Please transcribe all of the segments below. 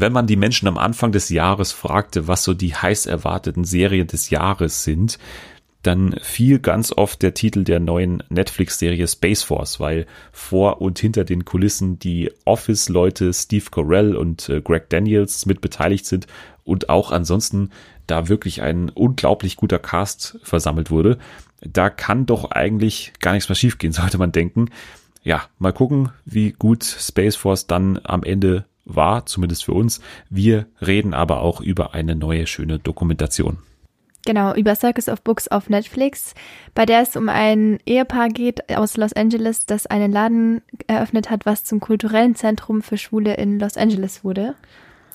Wenn man die Menschen am Anfang des Jahres fragte, was so die heiß erwarteten Serien des Jahres sind, dann fiel ganz oft der Titel der neuen Netflix-Serie Space Force, weil vor und hinter den Kulissen die Office-Leute Steve Carell und äh, Greg Daniels mit beteiligt sind und auch ansonsten da wirklich ein unglaublich guter Cast versammelt wurde. Da kann doch eigentlich gar nichts mehr schiefgehen, sollte man denken. Ja, mal gucken, wie gut Space Force dann am Ende war, zumindest für uns. Wir reden aber auch über eine neue schöne Dokumentation. Genau, über Circus of Books auf Netflix, bei der es um ein Ehepaar geht aus Los Angeles, das einen Laden eröffnet hat, was zum kulturellen Zentrum für Schwule in Los Angeles wurde.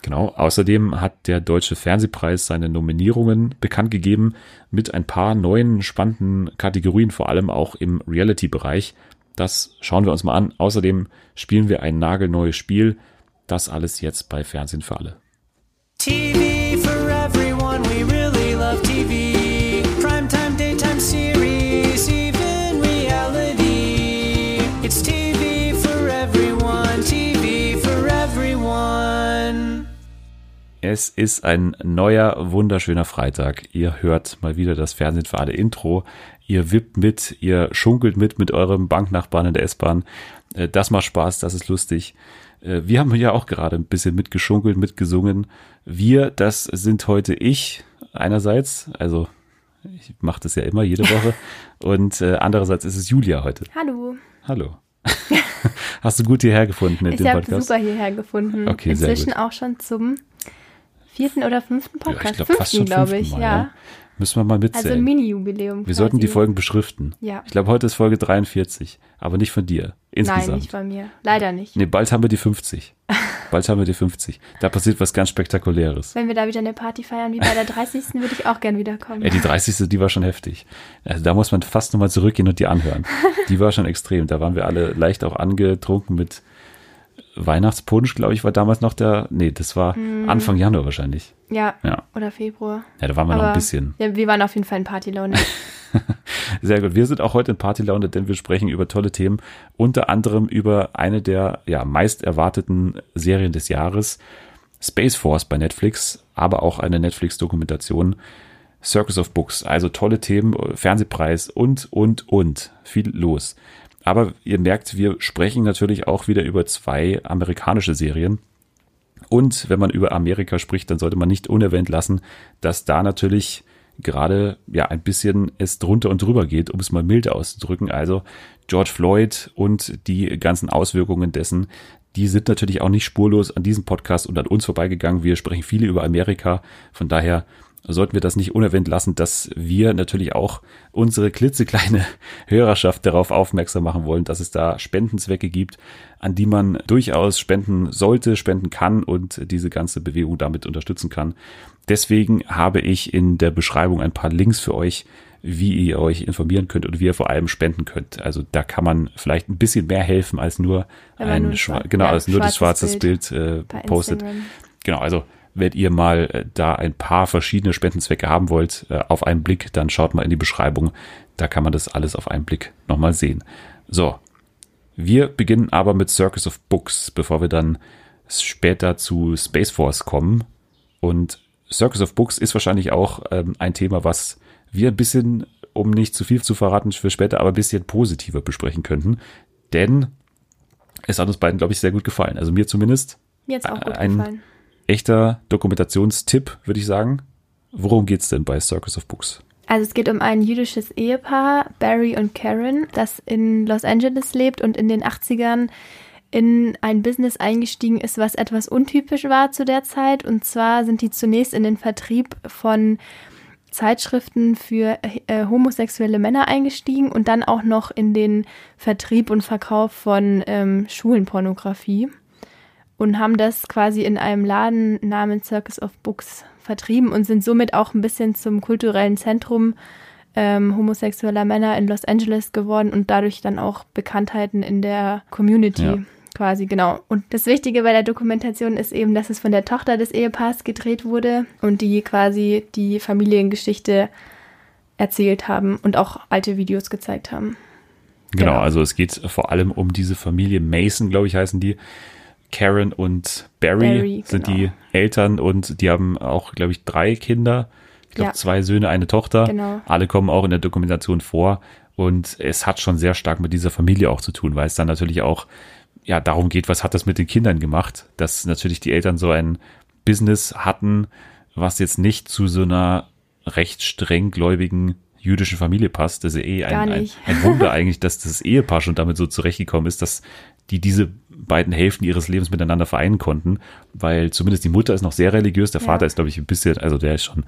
Genau, außerdem hat der Deutsche Fernsehpreis seine Nominierungen bekannt gegeben mit ein paar neuen spannenden Kategorien, vor allem auch im Reality-Bereich. Das schauen wir uns mal an. Außerdem spielen wir ein nagelneues Spiel. Das alles jetzt bei Fernsehen für alle. TV for everyone, we really love TV. Primetime, daytime series, even reality. It's TV for everyone, TV for everyone. Es ist ein neuer, wunderschöner Freitag. Ihr hört mal wieder das Fernsehen für alle Intro. Ihr wippt mit, ihr schunkelt mit mit eurem Banknachbarn in der S-Bahn. Äh, das macht Spaß, das ist lustig. Äh, wir haben ja auch gerade ein bisschen mitgeschunkelt, mitgesungen. Wir, das sind heute ich einerseits, also ich mache das ja immer jede Woche und äh, andererseits ist es Julia heute. Hallo. Hallo. Hast du gut hierher gefunden in ich dem Podcast? Ich habe super hierher gefunden. Okay, Inzwischen sehr gut. auch schon zum vierten oder fünften Podcast. Ja, ich glaube fast schon glaube ich, Mal, ja. Müssen wir mal mitzählen. Also ein Mini-Jubiläum. Wir sollten die Folgen beschriften. Ja. Ich glaube, heute ist Folge 43, aber nicht von dir. Insgesamt. Nein, nicht von mir. Leider nicht. Nee, bald haben wir die 50. Bald haben wir die 50. Da passiert was ganz Spektakuläres. Wenn wir da wieder eine Party feiern wie bei der 30. würde ich auch gern wiederkommen. Ja, die 30. die war schon heftig. Also da muss man fast nochmal zurückgehen und die anhören. Die war schon extrem. Da waren wir alle leicht auch angetrunken mit Weihnachtspunsch, glaube ich, war damals noch der. Nee, das war Hm. Anfang Januar wahrscheinlich. Ja. Ja. Oder Februar. Ja, da waren wir noch Aber- ein bisschen. Ja, wir waren auf jeden Fall in Partylaune. Sehr gut. Wir sind auch heute in Partylaune, denn wir sprechen über tolle Themen, unter anderem über eine der ja, meist erwarteten Serien des Jahres, Space Force bei Netflix, aber auch eine Netflix-Dokumentation, Circus of Books. Also tolle Themen, Fernsehpreis und, und, und. Viel los. Aber ihr merkt, wir sprechen natürlich auch wieder über zwei amerikanische Serien. Und wenn man über Amerika spricht, dann sollte man nicht unerwähnt lassen, dass da natürlich gerade ja ein bisschen es drunter und drüber geht, um es mal milde auszudrücken. Also George Floyd und die ganzen Auswirkungen dessen, die sind natürlich auch nicht spurlos an diesem Podcast und an uns vorbeigegangen. Wir sprechen viele über Amerika. Von daher sollten wir das nicht unerwähnt lassen, dass wir natürlich auch unsere klitzekleine Hörerschaft darauf aufmerksam machen wollen, dass es da Spendenzwecke gibt, an die man durchaus spenden sollte, spenden kann und diese ganze Bewegung damit unterstützen kann. Deswegen habe ich in der Beschreibung ein paar Links für euch, wie ihr euch informieren könnt und wie ihr vor allem spenden könnt. Also da kann man vielleicht ein bisschen mehr helfen als nur Wenn ein nur schwa- genau ja, als nur das schwarzes schwarzes Bild, äh, postet. Instagram. Genau, also wenn ihr mal äh, da ein paar verschiedene Spendenzwecke haben wollt, äh, auf einen Blick, dann schaut mal in die Beschreibung. Da kann man das alles auf einen Blick nochmal sehen. So, wir beginnen aber mit Circus of Books, bevor wir dann später zu Space Force kommen. Und Circus of Books ist wahrscheinlich auch ähm, ein Thema, was wir ein bisschen, um nicht zu viel zu verraten für später, aber ein bisschen positiver besprechen könnten. Denn es hat uns beiden, glaube ich, sehr gut gefallen. Also mir zumindest Mir jetzt auch gut Ein- gefallen. Echter Dokumentationstipp, würde ich sagen. Worum geht's denn bei Circus of Books? Also es geht um ein jüdisches Ehepaar, Barry und Karen, das in Los Angeles lebt und in den 80ern in ein Business eingestiegen ist, was etwas untypisch war zu der Zeit. Und zwar sind die zunächst in den Vertrieb von Zeitschriften für äh, homosexuelle Männer eingestiegen und dann auch noch in den Vertrieb und Verkauf von ähm, Schulenpornografie und haben das quasi in einem Laden namens Circus of Books vertrieben und sind somit auch ein bisschen zum kulturellen Zentrum ähm, homosexueller Männer in Los Angeles geworden und dadurch dann auch Bekanntheiten in der Community. Ja. Quasi, genau. Und das Wichtige bei der Dokumentation ist eben, dass es von der Tochter des Ehepaars gedreht wurde und die quasi die Familiengeschichte erzählt haben und auch alte Videos gezeigt haben. Genau, Genau. also es geht vor allem um diese Familie Mason, glaube ich, heißen die. Karen und Barry, Barry, sind genau. die Eltern und die haben auch, glaube ich, drei Kinder. Ich glaube, Ja. zwei Söhne, eine Tochter. Genau. Alle kommen auch in der Dokumentation vor. Und es hat schon sehr stark mit dieser Familie auch zu tun, weil es dann natürlich auch ja darum geht, was hat das mit den Kindern gemacht, dass natürlich die Eltern so ein Business hatten, was jetzt nicht zu so einer recht strenggläubigen jüdischen Familie passt. Das ist ja eh ein, ein, ein Wunder eigentlich, dass das Ehepaar schon damit so zurechtgekommen ist, dass die diese beiden Hälften ihres Lebens miteinander vereinen konnten, weil zumindest die Mutter ist noch sehr religiös, der Ja. Vater ist, glaube ich, ein bisschen, also der ist schon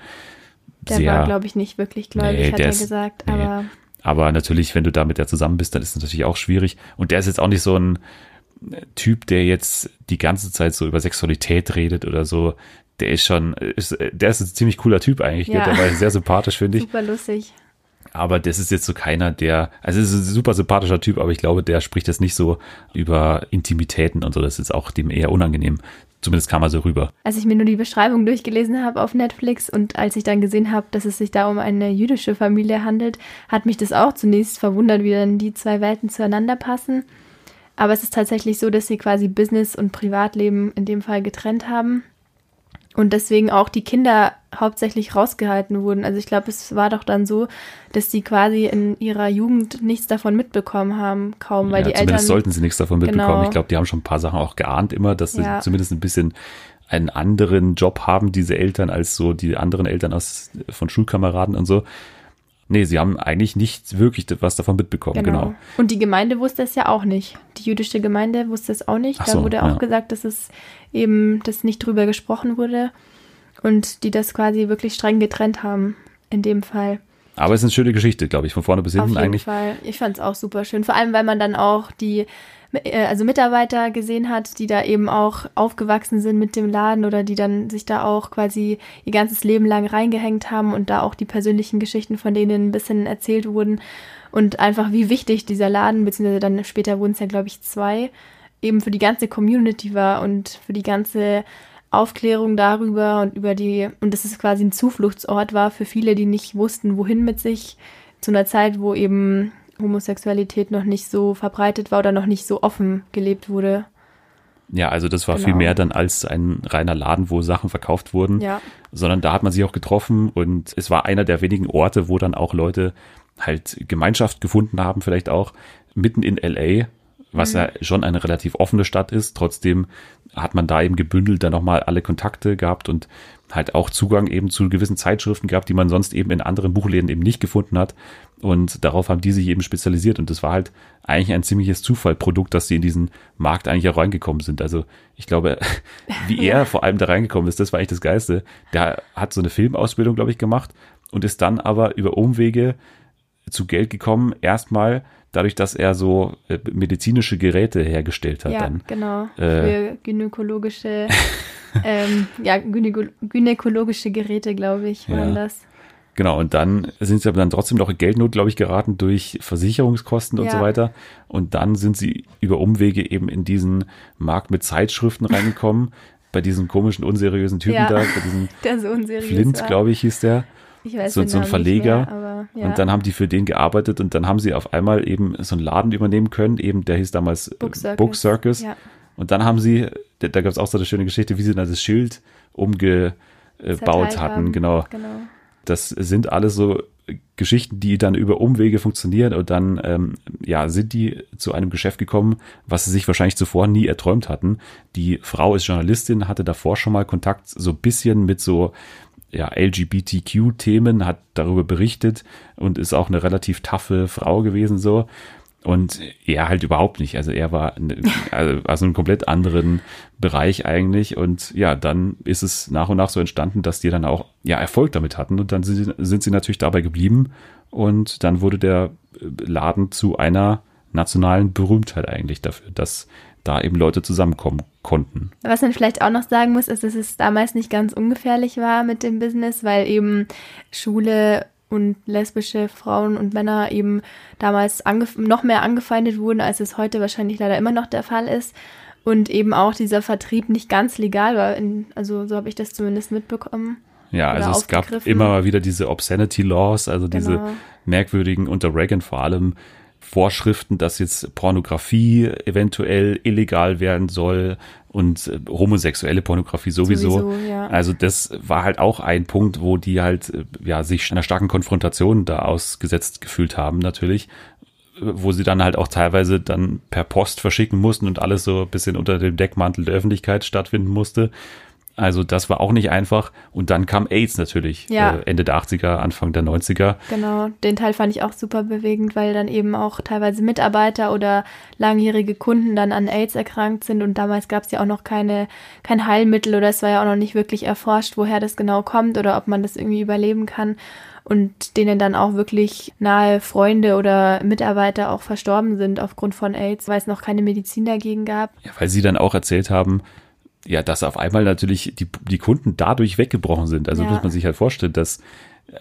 Der sehr, war, glaube ich, nicht wirklich gläubig, Nee, hat der er ist- gesagt. nee. Aber aber natürlich, wenn du da mit der zusammen bist, dann ist es natürlich auch schwierig. Und der ist jetzt auch nicht so ein Typ, der jetzt die ganze Zeit so über Sexualität redet oder so. Der ist schon, ist, der ist ein ziemlich cooler Typ eigentlich. Ja. Der war sehr sympathisch, finde ich. super lustig. Aber das ist jetzt so keiner, der, also es ist ein super sympathischer Typ, aber ich glaube, der spricht jetzt nicht so über Intimitäten und so. Das ist auch dem eher unangenehm. Zumindest kam er so rüber. Als ich mir nur die Beschreibung durchgelesen habe auf Netflix und als ich dann gesehen habe, dass es sich da um eine jüdische Familie handelt, hat mich das auch zunächst verwundert, wie dann die zwei Welten zueinander passen. Aber es ist tatsächlich so, dass sie quasi Business und Privatleben in dem Fall getrennt haben. Und deswegen auch die Kinder hauptsächlich rausgehalten wurden. Also ich glaube, es war doch dann so, dass die quasi in ihrer Jugend nichts davon mitbekommen haben, kaum, weil ja, die zumindest Eltern sollten sie nichts davon mitbekommen. Genau. Ich glaube, die haben schon ein paar Sachen auch geahnt immer, dass sie Ja. zumindest ein bisschen einen anderen Job haben, diese Eltern, als so die anderen Eltern aus, von Schulkameraden und so. Nee, sie haben eigentlich nicht wirklich was davon mitbekommen, genau. Und die Gemeinde wusste es ja auch nicht. Die jüdische Gemeinde wusste es auch nicht. Ach da so, wurde auch ja. gesagt, dass es eben, dass nicht drüber gesprochen wurde und die das quasi wirklich streng getrennt haben in dem Fall. Aber es ist eine schöne Geschichte, glaube ich, von vorne bis Auf hinten jeden eigentlich. Fall. Ich fand es auch super schön. Vor allem, weil man dann auch die also Mitarbeiter gesehen hat, die da eben auch aufgewachsen sind mit dem Laden oder die dann sich da auch quasi ihr ganzes Leben lang reingehängt haben und da auch die persönlichen Geschichten von denen ein bisschen erzählt wurden. Und einfach wie wichtig dieser Laden, beziehungsweise dann später wurden es ja, glaube ich, zwei, eben für die ganze Community war und für die ganze Aufklärung darüber und über die, und dass es quasi ein Zufluchtsort war für viele, die nicht wussten, wohin mit sich, zu einer Zeit, wo eben Homosexualität noch nicht so verbreitet war oder noch nicht so offen gelebt wurde. Ja, also das war Genau. viel mehr dann als ein reiner Laden, wo Sachen verkauft wurden, Ja. sondern da hat man sich auch getroffen und es war einer der wenigen Orte, wo dann auch Leute halt Gemeinschaft gefunden haben, vielleicht auch mitten in LA, was ja schon eine relativ offene Stadt ist. Trotzdem hat man da eben gebündelt dann nochmal alle Kontakte gehabt und halt auch Zugang eben zu gewissen Zeitschriften gehabt, die man sonst eben in anderen Buchläden eben nicht gefunden hat. Und darauf haben die sich eben spezialisiert. Und das war halt eigentlich ein ziemliches Zufallprodukt, dass sie in diesen Markt eigentlich auch reingekommen sind. Also ich glaube, wie er vor allem da reingekommen ist, das war eigentlich das Geiste. Der hat so eine Filmausbildung, glaube ich, gemacht und ist dann aber über Umwege zu Geld gekommen, erstmal dadurch, dass er so äh, medizinische Geräte hergestellt hat Ja, dann. genau. Äh. Für gynäkologische, ähm, ja, gynäko gynäkologische Geräte, glaube ich, waren Ja. das. Genau, und dann sind sie aber dann trotzdem noch in Geldnot, glaube ich, geraten durch Versicherungskosten und Ja. so weiter. Und dann sind sie über Umwege eben in diesen Markt mit Zeitschriften reingekommen, bei diesen komischen, unseriösen Typen Ja. da, bei diesem Der so unseriös Flint, glaube ich, hieß der. Ich weiß so- so ein Verleger. Mehr, aber, ja. Und dann haben die für den gearbeitet und dann haben sie auf einmal eben so einen Laden übernehmen können, eben der hieß damals äh, Book Circus. Book Circus. Ja. Und dann haben sie, da, da gab es auch so eine schöne Geschichte, wie sie dann das Schild umgebaut Zerteilt hatten. haben. Genau. genau. Das sind alles so Geschichten, die dann über Umwege funktionieren und dann ähm, ja sind die zu einem Geschäft gekommen, was sie sich wahrscheinlich zuvor nie erträumt hatten. Die Frau ist Journalistin, hatte davor schon mal Kontakt so ein bisschen mit so ja, LGBTQ-Themen, hat darüber berichtet und ist auch eine relativ taffe Frau gewesen so. Und er halt überhaupt nicht. Also er war ne- also aus einem komplett anderen Bereich eigentlich. Und ja, dann ist es nach und nach so entstanden, dass die dann auch ja Erfolg damit hatten. Und dann sind sind sie natürlich dabei geblieben. Und dann wurde der Laden zu einer nationalen Berühmtheit eigentlich dafür, dass da eben Leute zusammenkommen konnten. Was man vielleicht auch noch sagen muss, ist, dass es damals nicht ganz ungefährlich war mit dem Business, weil eben Schule und lesbische Frauen und Männer eben damals noch mehr angefeindet wurden, als es heute wahrscheinlich leider immer noch der Fall ist. Und eben auch dieser Vertrieb nicht ganz legal war. In, also so habe ich das zumindest mitbekommen. Ja, also es gab immer mal wieder diese Obscenity Laws, also diese Genau. merkwürdigen unter Reagan vor allem Vorschriften, dass jetzt Pornografie eventuell illegal werden soll und äh, homosexuelle Pornografie sowieso. Sowieso, ja. Also das war halt auch ein Punkt, wo die halt äh, ja sich einer starken Konfrontation da ausgesetzt gefühlt haben natürlich, äh, wo sie dann halt auch teilweise dann per Post verschicken mussten und alles so ein bisschen unter dem Deckmantel der Öffentlichkeit stattfinden musste. Also das war auch nicht einfach. Und dann kam AIDS natürlich, Ja. äh, Ende der 80er, Anfang der 90er. Genau, den Teil fand ich auch super bewegend, weil dann eben auch teilweise Mitarbeiter oder langjährige Kunden dann an AIDS erkrankt sind und damals gab es ja auch noch keine, kein Heilmittel oder es war ja auch noch nicht wirklich erforscht, woher das genau kommt oder ob man das irgendwie überleben kann und denen dann auch wirklich nahe Freunde oder Mitarbeiter auch verstorben sind aufgrund von AIDS, weil es noch keine Medizin dagegen gab. Ja, weil sie dann auch erzählt haben, ja, dass auf einmal natürlich die, die Kunden dadurch weggebrochen sind. Also Ja. muss man sich halt vorstellen, dass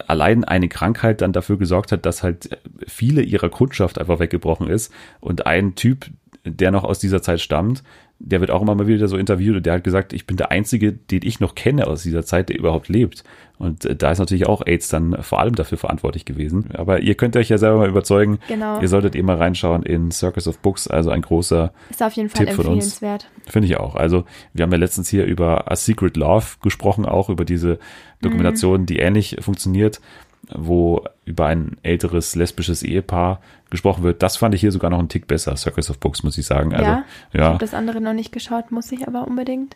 allein eine Krankheit dann dafür gesorgt hat, dass halt viele ihrer Kundschaft einfach weggebrochen ist. Und ein Typ, der noch aus dieser Zeit stammt, der wird auch immer mal wieder so interviewt und der hat gesagt, ich bin der Einzige, den ich noch kenne aus dieser Zeit, der überhaupt lebt. Und äh, da ist natürlich auch AIDS dann vor allem dafür verantwortlich gewesen. Aber ihr könnt euch ja selber mal überzeugen. Genau. Ihr solltet eh mal reinschauen in Circus of Books, also ein großer Ist auf jeden Fall Tipp von uns. Finde ich auch. Also wir haben ja letztens hier über A Secret Love gesprochen, auch über diese Dokumentation, die ähnlich funktioniert, wo über ein älteres lesbisches Ehepaar gesprochen wird. Das fand ich hier sogar noch einen Tick besser, Circus of Books, muss ich sagen. Also ja, ich ja, habe das andere noch nicht geschaut, muss ich aber unbedingt.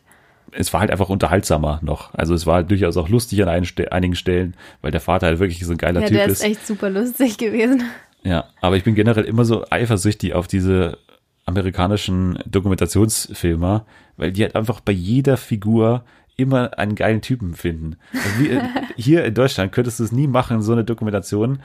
Es war halt einfach unterhaltsamer noch. Also es war durchaus auch lustig an ein, einigen Stellen, weil der Vater halt wirklich so ein geiler Ja, Typ der ist. ist echt super lustig gewesen. Ja, aber ich bin generell immer so eifersüchtig auf diese amerikanischen Dokumentationsfilmer, weil die halt einfach bei jeder Figur immer einen geilen Typen finden. Also wie, äh, hier in Deutschland könntest du es nie machen, so eine Dokumentation.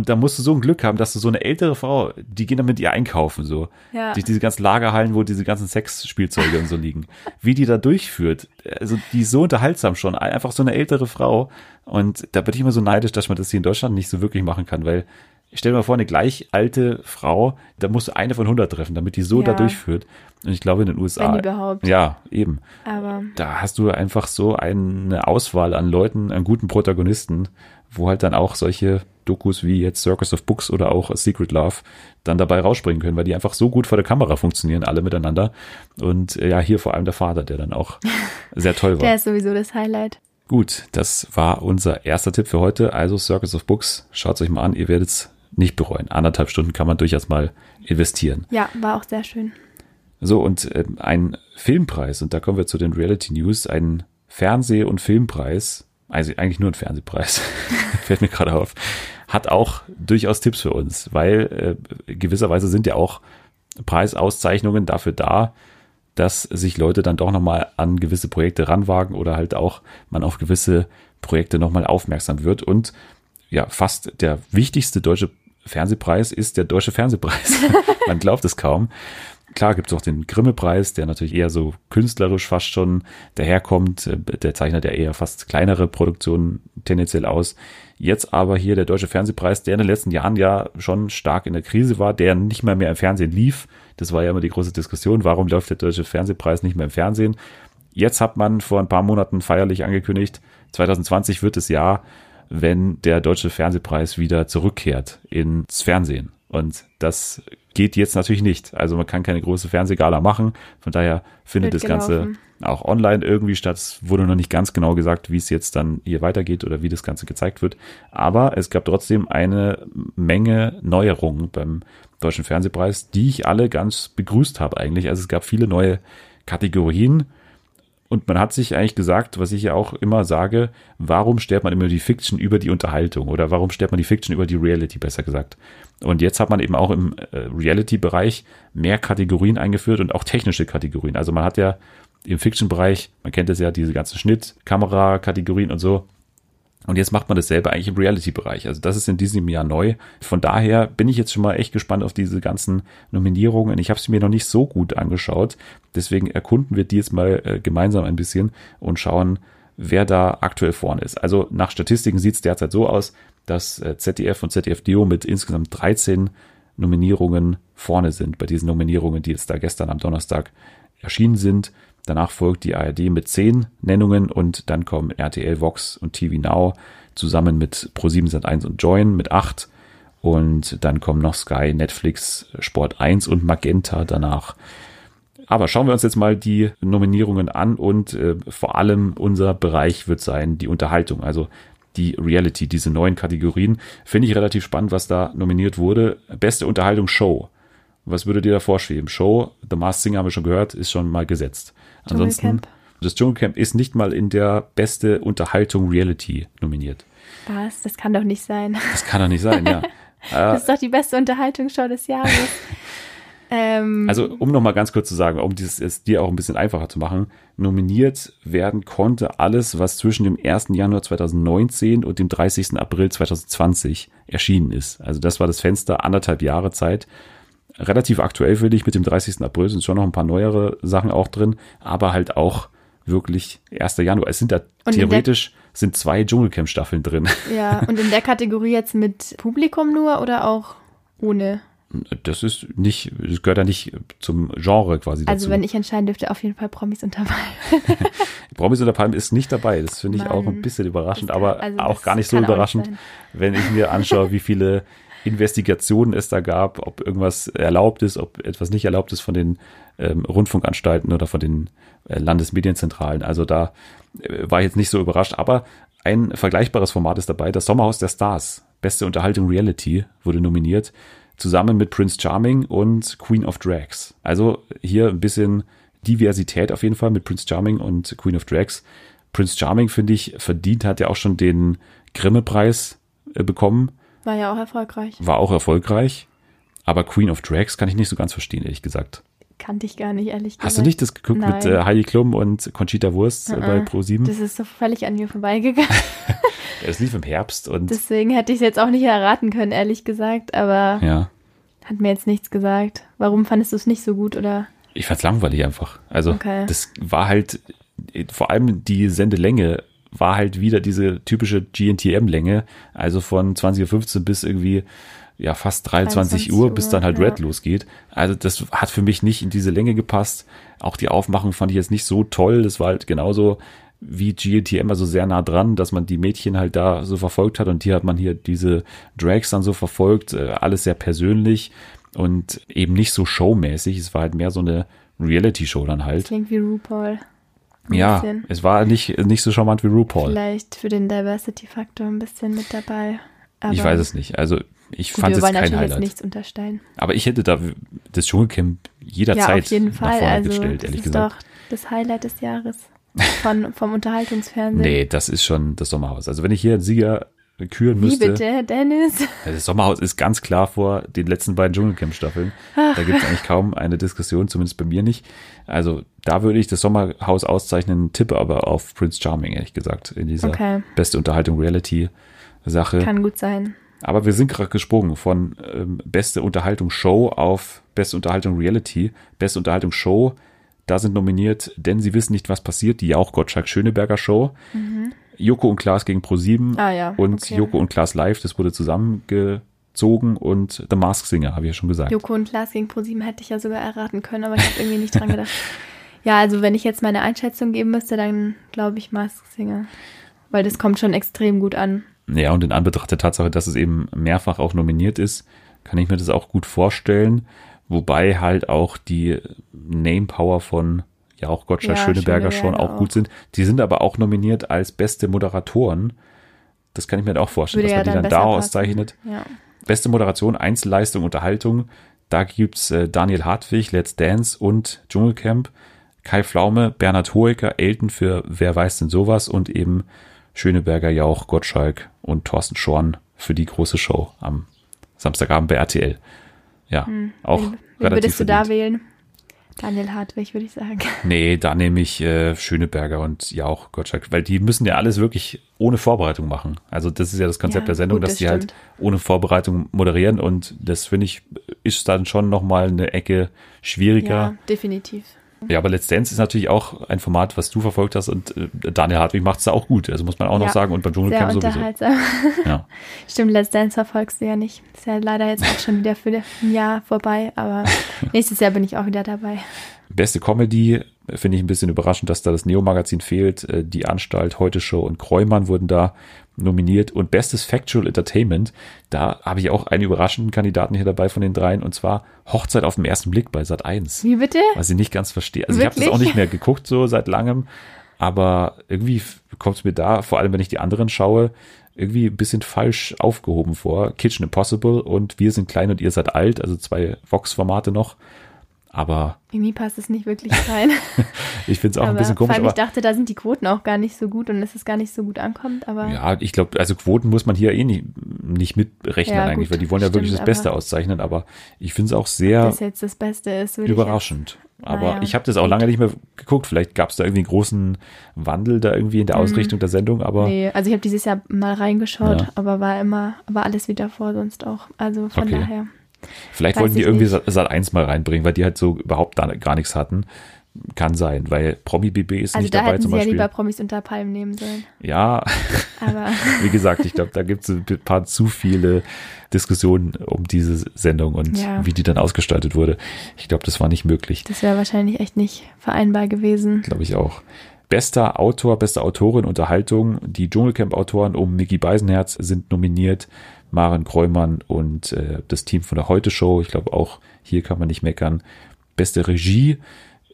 Und da musst du so ein Glück haben, dass du so eine ältere Frau, die gehen dann mit ihr einkaufen, so. Ja. Durch diese ganzen Lagerhallen, wo diese ganzen Sexspielzeuge und so liegen. Wie die da durchführt. Also, die ist so unterhaltsam schon. Einfach so eine ältere Frau. Und da bin ich immer so neidisch, dass man das hier in Deutschland nicht so wirklich machen kann, weil ich stell dir mal vor, eine gleich alte Frau, da musst du eine von 100 treffen, damit die so Ja. da durchführt. Und ich glaube in den USA. Wenn überhaupt. Ja, eben. Aber Da hast du einfach so eine Auswahl an Leuten, an guten Protagonisten, wo halt dann auch solche Dokus wie jetzt Circus of Books oder auch Secret Love dann dabei rausspringen können, weil die einfach so gut vor der Kamera funktionieren, alle miteinander. Und äh, ja, hier vor allem der Vater, der dann auch sehr toll war. der ist sowieso das Highlight. Gut, das war unser erster Tipp für heute. Also Circus of Books, schaut euch mal an, ihr werdet es nicht bereuen. Anderthalb Stunden kann man durchaus mal investieren. Ja, war auch sehr schön. So, und ähm, ein Filmpreis, und da kommen wir zu den Reality News, ein Fernseh- und Filmpreis, also eigentlich nur ein Fernsehpreis, fällt mir gerade auf, hat auch durchaus Tipps für uns, weil äh, gewisserweise sind ja auch Preisauszeichnungen dafür da, dass sich Leute dann doch nochmal an gewisse Projekte ranwagen oder halt auch man auf gewisse Projekte nochmal aufmerksam wird. Und ja, fast der wichtigste deutsche Fernsehpreis ist der Deutsche Fernsehpreis. man glaubt es kaum. Klar gibt es auch den Grimme-Preis, der natürlich eher so künstlerisch fast schon daherkommt. Äh, Der zeichnet ja eher fast kleinere Produktionen tendenziell aus. Jetzt aber hier der Deutsche Fernsehpreis, der in den letzten Jahren ja schon stark in der Krise war, der nicht mehr mehr im Fernsehen lief. Das war ja immer die große Diskussion. Warum läuft der Deutsche Fernsehpreis nicht mehr im Fernsehen? Jetzt hat man vor ein paar Monaten feierlich angekündigt, 2020 wird das Jahr, wenn der Deutsche Fernsehpreis wieder zurückkehrt ins Fernsehen. Und das geht jetzt natürlich nicht. Also man kann keine große Fernsehgala machen. Von daher findet das Ganze auch online irgendwie statt. Es wurde noch nicht ganz genau gesagt, wie es jetzt dann hier weitergeht oder wie das Ganze gezeigt wird. Aber es gab trotzdem eine Menge Neuerungen beim Deutschen Fernsehpreis, die ich alle ganz begrüßt habe eigentlich. Also es gab viele neue Kategorien. Und man hat sich eigentlich gesagt, was ich ja auch immer sage, warum stellt man immer die Fiction über die Unterhaltung oder warum stellt man die Fiction über die Reality, besser gesagt. Und jetzt hat man eben auch im äh, Reality-Bereich mehr Kategorien eingeführt und auch technische Kategorien. Also man hat ja im Fiction-Bereich, man kennt es ja, diese ganzen Schnitt, Kamera-Kategorien und so. Und jetzt macht man dasselbe eigentlich im Reality-Bereich. Also das ist in diesem Jahr neu. Von daher bin ich jetzt schon mal echt gespannt auf diese ganzen Nominierungen. Ich habe sie mir noch nicht so gut angeschaut. Deswegen erkunden wir die jetzt mal äh, gemeinsam ein bisschen und schauen, wer da aktuell vorne ist. Also nach Statistiken sieht es derzeit so aus, dass äh, ZDF und ZDF Deo mit insgesamt 13 Nominierungen vorne sind bei diesen Nominierungen, die jetzt da gestern am Donnerstag erschienen sind. Danach folgt die ARD mit 10 Nennungen und dann kommen RTL, Vox und TV Now zusammen mit Pro7 Sat1 und Join mit 8 und dann kommen noch Sky, Netflix, Sport 1 und Magenta danach. Aber schauen wir uns jetzt mal die Nominierungen an und äh, vor allem unser Bereich wird sein die Unterhaltung, also die Reality, diese neuen Kategorien. Finde ich relativ spannend, was da nominiert wurde. Beste Unterhaltung Show. Was würde dir da vorschweben? Show, The Masked Singer haben wir schon gehört, ist schon mal gesetzt. Ansonsten, Dschungelcamp. das Dschungelcamp ist nicht mal in der beste Unterhaltung Reality nominiert. Was? Das kann doch nicht sein. Das kann doch nicht sein, ja. Äh, Das ist doch die beste Unterhaltungsshow des Jahres. ähm, Also, um nochmal ganz kurz zu sagen, um dieses es dir auch ein bisschen einfacher zu machen, nominiert werden konnte alles, was zwischen dem 1. Januar 2019 und dem 30. April 2020 erschienen ist. Also das war das Fenster, anderthalb Jahre Zeit. Relativ aktuell finde ich, mit dem 30. April sind schon noch ein paar neuere Sachen auch drin, aber halt auch wirklich 1. Januar. Es sind da Und theoretisch sind zwei Dschungelcamp-Staffeln drin. ja, und in der Kategorie jetzt mit Publikum nur oder auch ohne? Das ist nicht, das gehört ja nicht zum Genre quasi dazu. Also wenn ich entscheiden dürfte, auf jeden Fall Promis unter Palmen. Promis unter Palmen ist nicht dabei. Das finde ich Mann. auch ein bisschen überraschend, aber also auch gar nicht so sein. wenn ich mir anschaue, wie viele Investigationen es da gab, ob irgendwas erlaubt ist, ob etwas nicht erlaubt ist von den ähm, Rundfunkanstalten oder von den äh, Landesmedienzentralen. Also da äh, war ich jetzt nicht so überrascht, aber ein vergleichbares Format ist dabei. Das Sommerhaus der Stars, beste Unterhaltung Reality, wurde nominiert, zusammen mit Prince Charming und Queen of Drags. Also hier ein bisschen Diversität auf jeden Fall mit Prince Charming und Queen of Drags. Prince Charming, finde ich, verdient, hat ja auch schon den Grimme-Preis äh, bekommen, War ja auch erfolgreich. war auch erfolgreich. Aber Queen of Drags kann ich nicht so ganz verstehen, ehrlich gesagt. Kannte ich gar nicht, ehrlich gesagt. Hast du nicht das geguckt mit Nein. äh, Heidi Klum und Conchita Wurst äh, bei Mhm. Pro7? Das ist so völlig an mir vorbeigegangen. Es lief im Herbst und Deswegen hätte ich es jetzt auch nicht erraten können, ehrlich gesagt. Aber ja, hat mir jetzt nichts gesagt. Warum fandest du es nicht so gut oder? ich fand's langweilig einfach. Also Okay. das war halt, vor allem die Sendelänge war halt wieder diese typische GNTM-Länge, also von 20.15 Uhr bis irgendwie ja fast 23 23 Uhr, bis Uhr, dann halt ja. Red losgeht. Also das hat für mich nicht in diese Länge gepasst. Auch die Aufmachung fand ich jetzt nicht so toll. Das war halt genauso wie GNTM, also sehr nah dran, dass man die Mädchen halt da so verfolgt hat und hier hat man hier diese Drags dann so verfolgt, äh, alles sehr persönlich und eben nicht so showmäßig. Es war halt mehr so eine Reality-Show dann halt. Klingt wie RuPaul. Ja, bisschen. es war nicht, nicht so charmant wie RuPaul. Vielleicht für den Diversity-Faktor ein bisschen mit dabei. Ich weiß es nicht. Also ich Gut, fand es kein natürlich jetzt Highlight. nichts unterstellen. Aber ich hätte da das Dschungelcamp Ja, jederzeit auf jeden Fall. Also gestellt, das ehrlich ist gesagt. doch das Highlight des Jahres von, vom Unterhaltungsfernsehen. Nee, das ist schon das Sommerhaus. Also wenn ich hier einen Sieger küren Wie müsste, bitte, Dennis? Das Sommerhaus ist ganz klar vor den letzten beiden Dschungelcamp-Staffeln. Da gibt es eigentlich kaum eine Diskussion, zumindest bei mir nicht. Also da würde ich das Sommerhaus auszeichnen, tippe aber auf Prince Charming, ehrlich gesagt, in dieser Okay. beste Unterhaltung Reality-Sache. Kann gut sein. Aber wir sind gerade gesprungen von ähm, beste Unterhaltung Show auf beste Unterhaltung Reality. Beste Unterhaltung Show, da sind nominiert, denn sie wissen nicht, was passiert, die Jauch Gottschalk Schöneberger Show. Joko und Klaas gegen Pro7 Ah ja, und okay. Joko und Klaas Live, das wurde zusammengezogen und The Mask Singer, habe ich ja schon gesagt. Joko und Klaas gegen ProSieben hätte ich ja sogar erraten können, aber ich habe irgendwie nicht dran gedacht. Ja, also wenn ich jetzt meine Einschätzung geben müsste, dann glaube ich Mask Singer. Weil das kommt schon extrem gut an. Ja, und in Anbetracht der Tatsache, dass es eben mehrfach auch nominiert ist, kann ich mir das auch gut vorstellen. Wobei halt auch die Name Power von ja auch Gottschalk Ja, Schöneberger schon Schöneberger auch gut sind. Die sind aber auch nominiert als beste Moderatoren. Das kann ich mir halt auch vorstellen, Würde dass ja man die dann dann da passen. auszeichnet. Ja. Beste Moderation, Einzelleistung, Unterhaltung. Da gibt's äh, Daniel Hartwig, Let's Dance und Dschungelcamp. Kai Pflaume, Bernhard Hoeker, Elton für Wer weiß denn sowas und eben Schöneberger, Jauch, Gottschalk und Thorsten Schorn für die große Show am Samstagabend bei RTL. Ja, auch Wen, wen relativ würdest du da verdient. wählen? Daniel Hartwig, würde ich sagen. Nee, da nehme ich äh, Schöneberger und Jauch, Gottschalk, weil die müssen ja alles wirklich ohne Vorbereitung machen. Also das ist ja das Konzept Ja, der Sendung, gut, dass das die halt stimmt. ohne Vorbereitung moderieren und das finde ich ist dann schon nochmal eine Ecke schwieriger. Ja, definitiv. Ja, aber Let's Dance ist natürlich auch ein Format, was du verfolgt hast und äh, Daniel Hartwig macht es da auch gut. Also muss man auch noch Ja, sagen und beim Dschungelcamp sowieso. unterhaltsam. Ja. Stimmt, Let's Dance verfolgst du ja nicht. Ist ja leider jetzt auch schon wieder für ein Jahr vorbei, aber nächstes Jahr bin ich auch wieder dabei. Beste Comedy finde ich ein bisschen überraschend, dass da das Neo-Magazin fehlt. Äh, Die Anstalt, Heute Show und Kreumann wurden da nominiert. Und Bestes Factual Entertainment, da habe ich auch einen überraschenden Kandidaten hier dabei von den dreien. Und zwar Hochzeit auf den ersten Blick bei Sat 1. Wie bitte? Was ich nicht ganz verstehe. Also ich habe das Wirklich? auch nicht mehr geguckt so seit langem. Aber irgendwie kommt es mir da, vor allem wenn ich die anderen schaue, irgendwie ein bisschen falsch aufgehoben vor. Kitchen Impossible und Wir sind klein und ihr seid alt, also zwei Vox-Formate noch. Aber Irgendwie passt es nicht wirklich rein. ich finde es auch ein aber bisschen komisch. vor allem, ich dachte, da sind die Quoten auch gar nicht so gut und dass es gar nicht so gut ankommt, aber ja, ich glaube, also Quoten muss man hier eh nicht, nicht mitrechnen Ja, eigentlich, gut, weil die wollen ja wirklich das stimmt, Beste auszeichnen. Aber ich finde es auch sehr das jetzt das Beste ist. würde ich überraschend. Aber Naja, ich habe das auch lange nicht mehr geguckt. Vielleicht gab es da irgendwie einen großen Wandel da irgendwie in der Ausrichtung der Sendung, aber Jetzt. Nee, also ich habe dieses Jahr mal reingeschaut, Ja. aber war immer, war alles wie davor sonst auch. Also von Okay. daher. Vielleicht Weiß wollten die irgendwie nicht. Sat 1 mal reinbringen, weil die halt so überhaupt da gar nichts hatten. Kann sein, weil Promi BB ist Also nicht da dabei hätten zum sie ja Beispiel. lieber Promis unter Palmen nehmen sollen. ja, Aber wie gesagt, ich glaube, da gibt es ein paar zu viele Diskussionen um diese Sendung und Ja. wie die dann ausgestaltet wurde. Ich glaube, das war nicht möglich. das wäre wahrscheinlich echt nicht vereinbar gewesen. Glaube ich auch. Bester Autor, beste Autorin Unterhaltung. Die Dschungelcamp-Autoren um Mickey Beisenherz sind nominiert. Maren Kreumann und äh, das Team von der Heute-Show. Ich glaube auch, hier kann man nicht meckern. Beste Regie.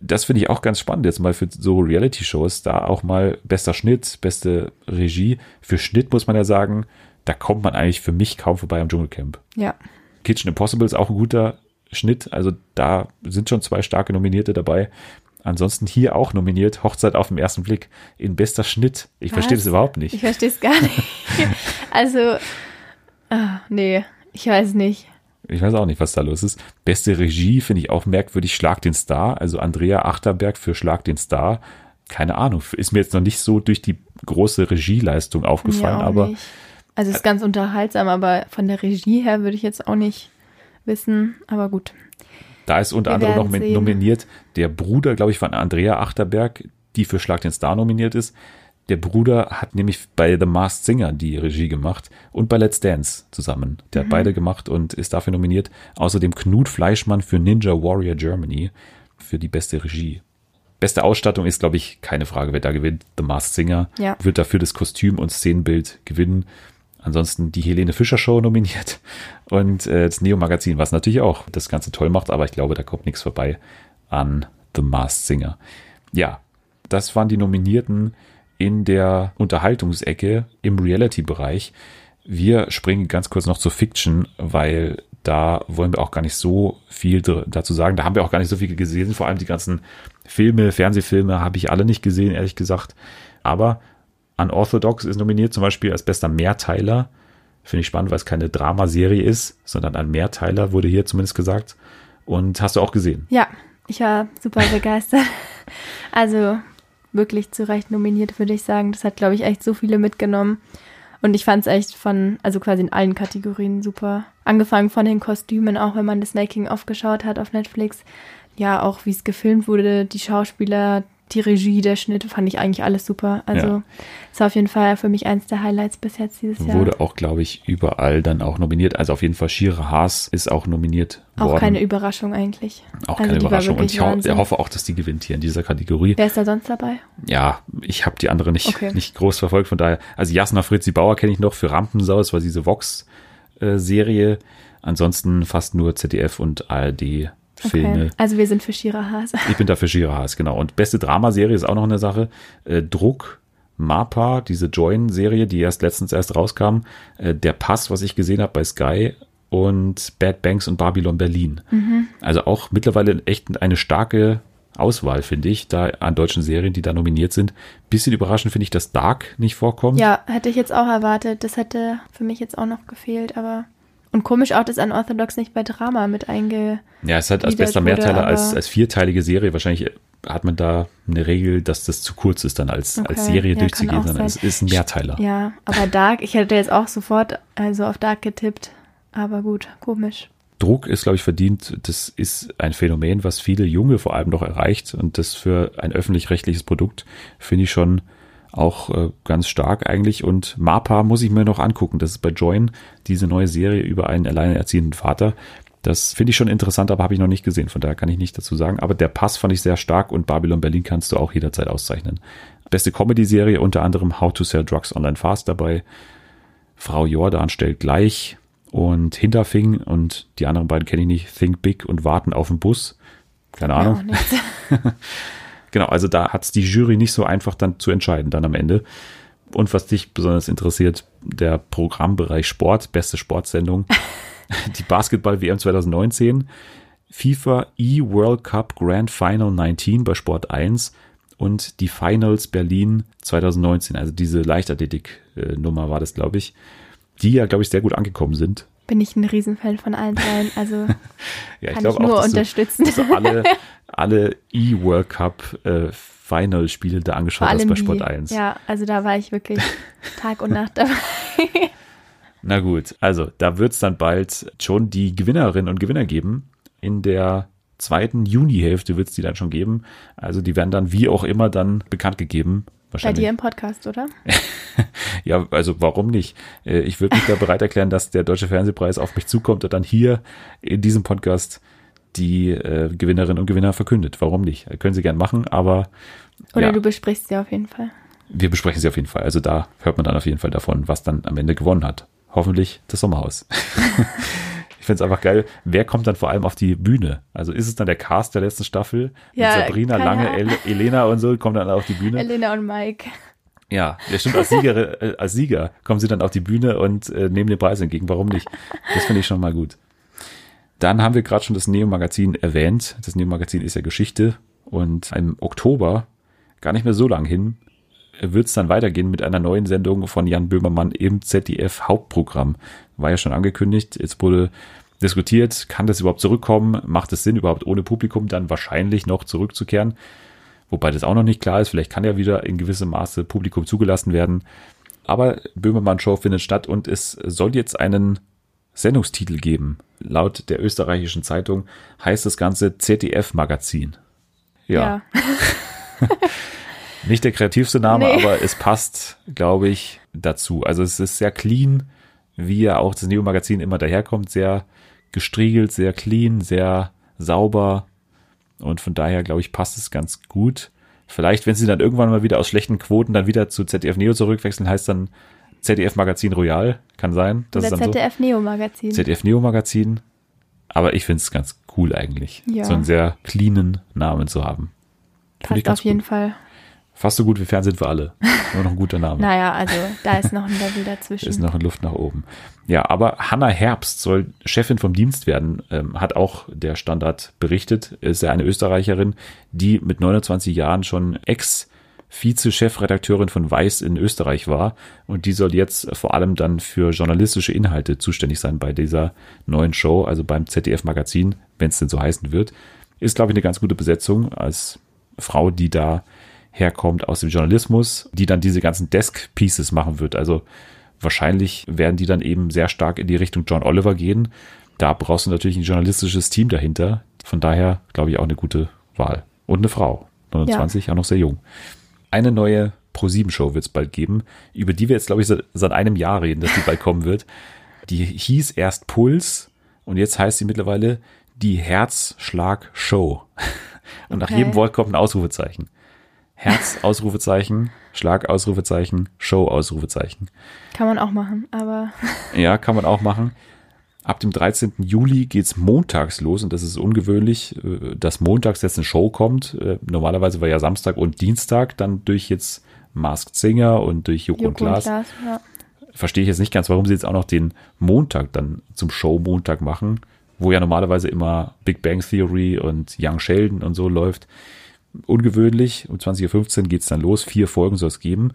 Das finde ich auch ganz spannend jetzt mal für so Reality-Shows. Da auch mal bester Schnitt, beste Regie. Für Schnitt muss man ja sagen, da kommt man eigentlich für mich kaum vorbei am Dschungelcamp. Ja. Kitchen Impossible ist auch ein guter Schnitt. Also da sind schon zwei starke Nominierte dabei. Ansonsten hier auch nominiert Hochzeit auf den ersten Blick in bester Schnitt. Ich verstehe das überhaupt nicht. Ich verstehe es gar nicht. also, ah, nee, ich weiß nicht. Ich weiß auch nicht, was da los ist. Beste Regie finde ich auch merkwürdig. Schlag den Star. Also Andrea Achterberg für Schlag den Star. Keine Ahnung. Ist mir jetzt noch nicht so durch die große Regieleistung aufgefallen, aber nicht. Also es ist ganz unterhaltsam, aber von der Regie her würde ich jetzt auch nicht wissen. Aber gut. Da ist unter anderem noch sehen. nominiert der Bruder, glaube ich, von Andrea Achterberg, die für Schlag den Star nominiert ist. Der Bruder hat nämlich bei The Masked Singer die Regie gemacht und bei Let's Dance zusammen. Der Mhm. hat beide gemacht und ist dafür nominiert. Außerdem Knut Fleischmann für Ninja Warrior Germany für die beste Regie. Beste Ausstattung ist, glaube ich, keine Frage, wer da gewinnt. The Masked Singer Ja. wird dafür das Kostüm und Szenenbild gewinnen. Ansonsten die Helene Fischer Show nominiert und äh, das Neo Magazin, was natürlich auch das Ganze toll macht, aber ich glaube, da kommt nichts vorbei an The Masked Singer. Ja, das waren die Nominierten in der Unterhaltungsecke im Reality-Bereich. Wir springen ganz kurz noch zur Fiction, weil da wollen wir auch gar nicht so viel dazu sagen. Da haben wir auch gar nicht so viel gesehen. Vor allem die ganzen Filme, Fernsehfilme habe ich alle nicht gesehen, ehrlich gesagt. Aber Unorthodox ist nominiert zum Beispiel als bester Mehrteiler. Finde ich spannend, weil es keine Dramaserie ist, sondern ein Mehrteiler, wurde hier zumindest gesagt. Und hast du auch gesehen? Ja, ich war super begeistert. Also wirklich zu Recht nominiert, würde ich sagen. Das hat, glaube ich, echt so viele mitgenommen. Und ich fand es echt von, also quasi in allen Kategorien super. Angefangen von den Kostümen, auch wenn man das Making-of geschaut hat auf Netflix. Ja, auch wie es gefilmt wurde, die Schauspieler, die Regie, der Schnitt, fand ich eigentlich alles super. Also Ja. ist auf jeden Fall für mich eins der Highlights bis jetzt dieses Jahr. Wurde auch, glaube ich, überall dann auch nominiert. Also auf jeden Fall Shira Haas ist auch nominiert auch worden. keine Überraschung eigentlich. auch also keine Überraschung. Und ich Wahnsinn. hoffe auch, dass die gewinnt hier in dieser Kategorie. Wer ist da sonst dabei? Ja, ich habe die andere nicht, Okay. nicht groß verfolgt, von daher. Also Jasna Fritzi Bauer kenne ich noch für Rampensau, das war diese Vox-Serie. Ansonsten fast nur ZDF und ARD. Okay. Also wir sind für Shira Haas. Ich bin dafür Shira Haas, genau. Und beste Dramaserie ist auch noch eine Sache. Äh, Druck, MAPA, diese Join-Serie, die erst letztens erst rauskam. Äh, der Pass, was ich gesehen habe bei Sky und Bad Banks und Babylon Berlin. Also auch mittlerweile echt eine starke Auswahl, finde ich, da an deutschen Serien, die da nominiert sind. Bisschen überraschend finde ich, dass Dark nicht vorkommt. Ja, hätte ich jetzt auch erwartet. Das hätte für mich jetzt auch noch gefehlt, aber. Und komisch auch, dass Unorthodox nicht bei Drama mit einge. Ja, es hat als bester Mehrteiler, als, als vierteilige Serie, wahrscheinlich hat man da eine Regel, dass das zu kurz ist, dann als, als Okay, Serie ja, durchzugehen, sondern es ist ein Mehrteiler. Ja, aber Dark, ich hätte jetzt auch sofort also auf Dark getippt. Aber gut, komisch. Druck ist, glaube ich, verdient. Das ist ein Phänomen, was viele Junge vor allem noch erreicht. Und das für ein öffentlich-rechtliches Produkt finde ich schon auch äh, ganz stark eigentlich. Und MAPA muss ich mir noch angucken. Das ist bei Join diese neue Serie über einen alleinerziehenden Vater. Das finde ich schon interessant, aber habe ich noch nicht gesehen, von daher kann ich nicht dazu sagen. Aber der Pass fand ich sehr stark und Babylon Berlin kannst du auch jederzeit auszeichnen. Beste Comedy-Serie, unter anderem How to Sell Drugs Online Fast dabei. Frau Jordan stellt gleich und Hinterfing und die anderen beiden kenne ich nicht, Think Big und Warten auf den Bus. Keine Ahnung. Ja, genau, also da hat es die Jury nicht so einfach dann zu entscheiden dann am Ende. Und was dich besonders interessiert, der Programmbereich Sport, beste Sportsendung, die Basketball-WM 2019, FIFA E-World Cup Grand Final 19 bei Sport 1 und die Finals Berlin 2019, also diese Leichtathletik-Nummer war das, glaube ich, die ja, glaube ich, sehr gut angekommen sind. Bin ich ein Riesenfan von allen dreien, also ja, kann ich, ich nur auch, unterstützen. Du, dass alle, alle E-World Cup äh, Final-Spiele da angeschaut hast bei Sport 1. Ja, also da war ich wirklich Tag und Nacht dabei. Na gut, also da wird es dann bald schon die Gewinnerinnen und Gewinner geben. In der zweiten Junihälfte wird es die dann schon geben. Also die werden dann wie auch immer dann bekannt gegeben. Bei dir im Podcast, oder? ja, also warum nicht? Äh, ich würde mich da bereit erklären, dass der Deutsche Fernsehpreis auf mich zukommt und dann hier in diesem Podcast die äh, Gewinnerinnen und Gewinner verkündet. Warum nicht? Können Sie gern machen, aber. Oder ja, du besprichst sie auf jeden Fall. Wir besprechen sie auf jeden Fall. Also da hört man dann auf jeden Fall davon, was dann am Ende gewonnen hat. Hoffentlich das Sommerhaus. ich finde es einfach geil. Wer kommt dann vor allem auf die Bühne? Also ist es dann der Cast der letzten Staffel? Ja, mit Sabrina, Lange, El Elena und so kommen dann auf die Bühne. Elena und Mike. Ja, der stimmt, als Sieger, äh, als Sieger kommen sie dann auf die Bühne und äh, nehmen den Preis entgegen. Warum nicht? Das finde ich schon mal gut. Dann haben wir gerade schon das Neo-Magazin erwähnt. Das Neo-Magazin ist ja Geschichte und im Oktober, gar nicht mehr so lang hin, wird es dann weitergehen mit einer neuen Sendung von Jan Böhmermann im ZDF Hauptprogramm. War ja schon angekündigt. Jetzt wurde diskutiert, kann das überhaupt zurückkommen? Macht es Sinn, überhaupt ohne Publikum dann wahrscheinlich noch zurückzukehren? Wobei das auch noch nicht klar ist. Vielleicht kann ja wieder in gewissem Maße Publikum zugelassen werden. Aber Böhmermann Show findet statt und es soll jetzt einen Sendungstitel geben. Laut der österreichischen Zeitung heißt das Ganze ZDF-Magazin. Ja. ja. Nicht der kreativste Name, nee. aber es passt, glaube ich, dazu. Also es ist sehr clean, wie ja auch das Neo-Magazin immer daherkommt. Sehr gestriegelt, sehr clean, sehr sauber. Und von daher, glaube ich, passt es ganz gut. Vielleicht, wenn sie dann irgendwann mal wieder aus schlechten Quoten dann wieder zu ZDF Neo zurückwechseln, heißt dann ZDF Magazin Royal, kann sein. Das Oder ZDF Neo Magazin. ZDF Neo Magazin. Aber ich finde es ganz cool eigentlich, ja. so einen sehr cleanen Namen zu haben. Passt auf jeden Fall. Fast so gut wie Fernsehen für alle. Nur noch ein guter Name. naja, also da ist noch ein Level dazwischen. ist noch eine Luft nach oben. Ja, aber Hanna Herbst soll Chefin vom Dienst werden, ähm, hat auch der Standard berichtet. Ist ja eine Österreicherin, die mit 29 Jahren schon Ex- Vize-Chefredakteurin von Weiß in Österreich war und die soll jetzt vor allem dann für journalistische Inhalte zuständig sein bei dieser neuen Show, also beim ZDF Magazin, wenn es denn so heißen wird. Ist, glaube ich, eine ganz gute Besetzung als Frau, die da herkommt aus dem Journalismus, die dann diese ganzen Desk-Pieces machen wird. Also wahrscheinlich werden die dann eben sehr stark in die Richtung John Oliver gehen. Da brauchst du natürlich ein journalistisches Team dahinter. Von daher glaube ich auch eine gute Wahl. Und eine Frau. 29, ja, auch noch sehr jung eine neue Pro-7-Show wird es bald geben, über die wir jetzt, glaube ich, seit, seit einem Jahr reden, dass die bald kommen wird. Die hieß erst Puls und jetzt heißt sie mittlerweile die Herzschlag-Show. Und okay. nach jedem Wort kommt ein Ausrufezeichen. Herz, Ausrufezeichen, Schlag, Ausrufezeichen, Show, Ausrufezeichen. Kann man auch machen, aber. Ja, kann man auch machen. Ab dem 13. Juli geht's montags los und das ist ungewöhnlich, äh, dass montags jetzt eine Show kommt. Äh, normalerweise war ja Samstag und Dienstag, dann durch jetzt Masked Singer und durch Joko, Joko und Klaas. ja. Verstehe ich jetzt nicht ganz, warum sie jetzt auch noch den Montag dann zum Show-Montag machen, wo ja normalerweise immer Big Bang Theory und Young Sheldon und so läuft. Ungewöhnlich, um 20.15 Uhr geht's dann los, vier Folgen soll es geben.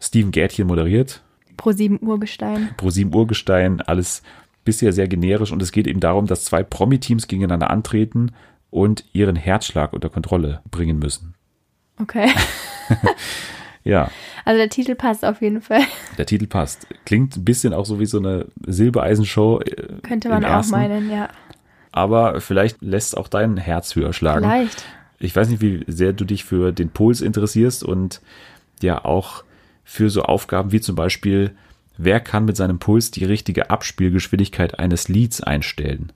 Steven Gärtchen moderiert. Pro 7 Urgestein. Pro 7 Urgestein, alles bisher sehr generisch und es geht eben darum, dass zwei Promi-Teams gegeneinander antreten und ihren Herzschlag unter Kontrolle bringen müssen. Okay. ja. Also der Titel passt auf jeden Fall. Der Titel passt. Klingt ein bisschen auch so wie so eine Silbereisenshow. Äh, Könnte man auch meinen, ja. Aber vielleicht lässt auch dein Herz höher schlagen. Vielleicht. Ich weiß nicht, wie sehr du dich für den Puls interessierst und ja auch für so Aufgaben wie zum Beispiel Wer kann mit seinem Puls die richtige Abspielgeschwindigkeit eines Lieds einstellen?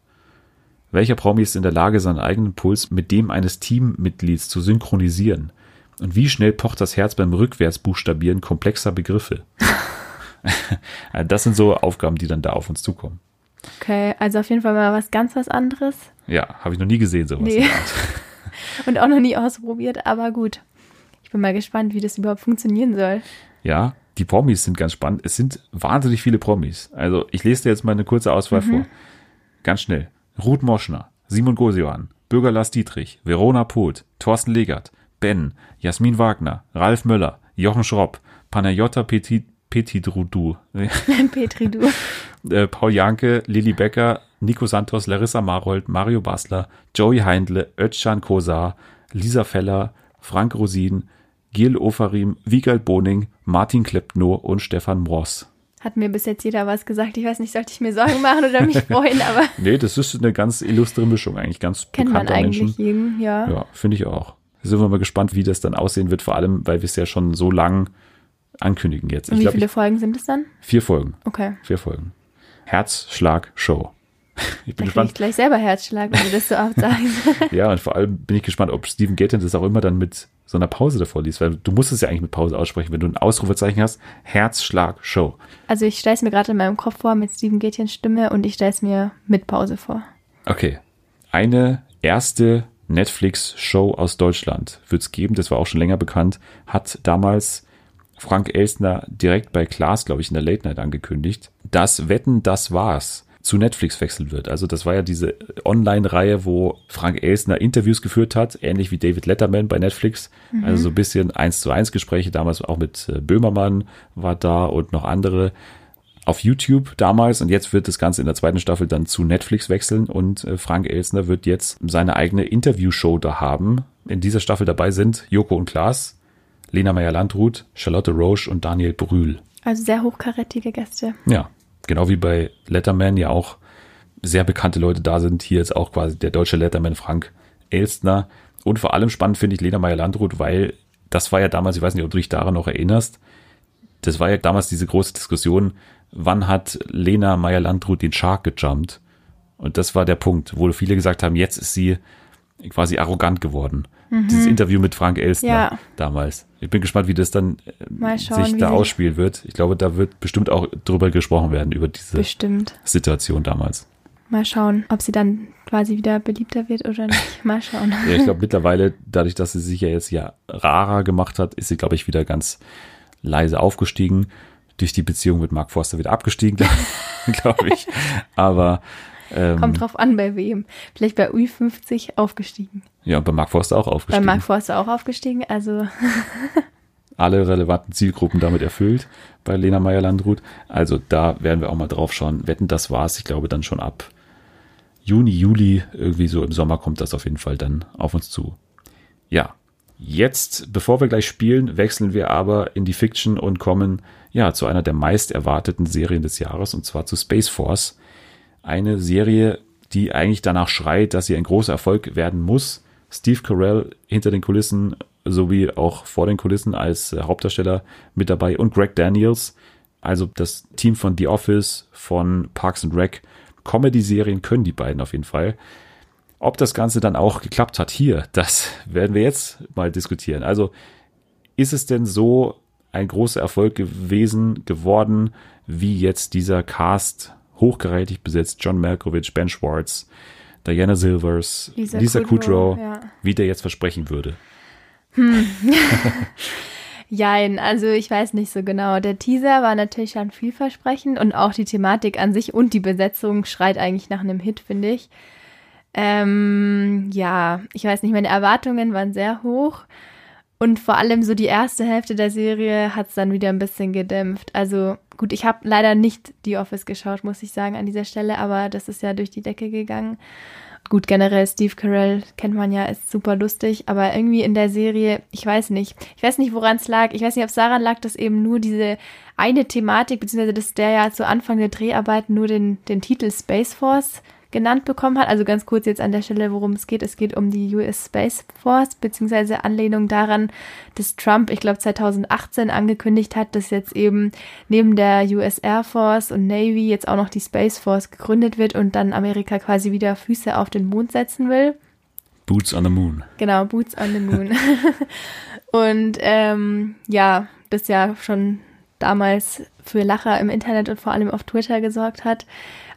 Welcher Promi ist in der Lage, seinen eigenen Puls mit dem eines Teammitglieds zu synchronisieren? Und wie schnell pocht das Herz beim Rückwärtsbuchstabieren komplexer Begriffe? das sind so Aufgaben, die dann da auf uns zukommen. Okay, also auf jeden Fall mal was ganz was anderes. Ja, habe ich noch nie gesehen, sowas. Nee. Und auch noch nie ausprobiert, aber gut. Ich bin mal gespannt, wie das überhaupt funktionieren soll. Ja, die Promis sind ganz spannend. Es sind wahnsinnig viele Promis. Also ich lese dir jetzt mal eine kurze Auswahl mhm. vor. Ganz schnell. Ruth Moschner, Simon Gosioan, Bürger Lars Dietrich, Verona Poth, Thorsten Legert, Ben, Jasmin Wagner, Ralf Möller, Jochen Schropp, Panayota Petit, Petitrudu, Petridou, äh, Paul Janke, Lilly Becker, Nico Santos, Larissa Marold, Mario Basler, Joey Heindle, Özcan Kosar, Lisa Feller, Frank Rosin, Gil Ofarim, Wiegald Boning, Martin Klepno und Stefan Mross. Hat mir bis jetzt jeder was gesagt. Ich weiß nicht, sollte ich mir Sorgen machen oder mich freuen, aber. nee, das ist eine ganz illustre Mischung, eigentlich ganz Kennt man eigentlich Menschen. jeden, ja. Ja, finde ich auch. Sind wir mal gespannt, wie das dann aussehen wird, vor allem, weil wir es ja schon so lang ankündigen jetzt. Und wie glaub, viele Folgen sind es dann? Vier Folgen. Okay. Vier Folgen. Herzschlag Show. Ich bin da gespannt. Ich gleich selber Herzschlag, wenn du das so oft sagst. ja, und vor allem bin ich gespannt, ob Steven Gaten das auch immer dann mit so einer Pause davor liest, weil du musst es ja eigentlich mit Pause aussprechen, wenn du ein Ausrufezeichen hast. Herzschlag Show. Also ich stelle es mir gerade in meinem Kopf vor mit Steven Gätchens Stimme und ich stelle es mir mit Pause vor. Okay. Eine erste Netflix-Show aus Deutschland wird es geben, das war auch schon länger bekannt, hat damals Frank Elstner direkt bei Klaas, glaube ich, in der Late Night angekündigt. Das Wetten, das war's zu Netflix wechseln wird. Also das war ja diese Online-Reihe, wo Frank Elsner Interviews geführt hat, ähnlich wie David Letterman bei Netflix. Mhm. Also so ein bisschen eins zu eins Gespräche, damals auch mit äh, Böhmermann war da und noch andere auf YouTube damals und jetzt wird das Ganze in der zweiten Staffel dann zu Netflix wechseln und äh, Frank Elsner wird jetzt seine eigene Interviewshow da haben. In dieser Staffel dabei sind Joko und Klaas, Lena Meyer-Landrut, Charlotte Roche und Daniel Brühl. Also sehr hochkarätige Gäste. Ja, genau wie bei Letterman ja auch sehr bekannte Leute da sind. Hier ist auch quasi der deutsche Letterman Frank Elstner. Und vor allem spannend finde ich Lena Meyer-Landrut, weil das war ja damals, ich weiß nicht, ob du dich daran noch erinnerst, das war ja damals diese große Diskussion, wann hat Lena Meyer-Landrut den Shark gejumpt? Und das war der Punkt, wo viele gesagt haben, jetzt ist sie quasi arrogant geworden. Mhm. Dieses Interview mit Frank Elstner ja. damals. Ich bin gespannt, wie das dann äh, schauen, sich da ausspielen wird. Ich glaube, da wird bestimmt auch drüber gesprochen werden, über diese bestimmt. Situation damals. Mal schauen, ob sie dann quasi wieder beliebter wird oder nicht. Mal schauen. ja, ich glaube mittlerweile, dadurch, dass sie sich ja jetzt ja rarer gemacht hat, ist sie, glaube ich, wieder ganz leise aufgestiegen. Durch die Beziehung mit Mark Forster wieder abgestiegen, glaube ich. Aber ähm, Kommt drauf an, bei wem. Vielleicht bei U50 aufgestiegen. Ja, und bei Mark Forster auch aufgestiegen. Bei Mark Forster auch aufgestiegen, also. Alle relevanten Zielgruppen damit erfüllt bei Lena Meyer-Landrut. Also da werden wir auch mal drauf schauen. Wetten, das war's. Ich glaube dann schon ab Juni, Juli, irgendwie so im Sommer kommt das auf jeden Fall dann auf uns zu. Ja, jetzt, bevor wir gleich spielen, wechseln wir aber in die Fiction und kommen ja zu einer der meist erwarteten Serien des Jahres und zwar zu Space Force eine Serie, die eigentlich danach schreit, dass sie ein großer Erfolg werden muss. Steve Carell hinter den Kulissen sowie auch vor den Kulissen als äh, Hauptdarsteller mit dabei und Greg Daniels, also das Team von The Office, von Parks and Rec. Comedy-Serien können die beiden auf jeden Fall. Ob das Ganze dann auch geklappt hat hier, das werden wir jetzt mal diskutieren. Also ist es denn so ein großer Erfolg gewesen, geworden, wie jetzt dieser Cast hochgereitigt besetzt. John Malkovich, Ben Schwartz, Diana Silvers, Lisa, Lisa Kudrow, Kudrow ja. wie der jetzt versprechen würde. Hm. Jein, also ich weiß nicht so genau. Der Teaser war natürlich schon vielversprechend und auch die Thematik an sich und die Besetzung schreit eigentlich nach einem Hit, finde ich. Ähm, ja, ich weiß nicht, meine Erwartungen waren sehr hoch. Und vor allem so die erste Hälfte der Serie hat es dann wieder ein bisschen gedämpft. Also gut, ich habe leider nicht The Office geschaut, muss ich sagen, an dieser Stelle, aber das ist ja durch die Decke gegangen. Gut, generell Steve Carell kennt man ja, ist super lustig, aber irgendwie in der Serie, ich weiß nicht. Ich weiß nicht, woran es lag. Ich weiß nicht, ob es daran lag, dass eben nur diese eine Thematik, beziehungsweise dass der ja zu Anfang der Dreharbeit nur den, den Titel Space Force genannt bekommen hat. Also ganz kurz jetzt an der Stelle, worum es geht. Es geht um die US Space Force, beziehungsweise Anlehnung daran, dass Trump, ich glaube 2018 angekündigt hat, dass jetzt eben neben der US Air Force und Navy jetzt auch noch die Space Force gegründet wird und dann Amerika quasi wieder Füße auf den Mond setzen will. Boots on the Moon. Genau, Boots on the Moon. und ähm, ja, das ja schon damals für Lacher im Internet und vor allem auf Twitter gesorgt hat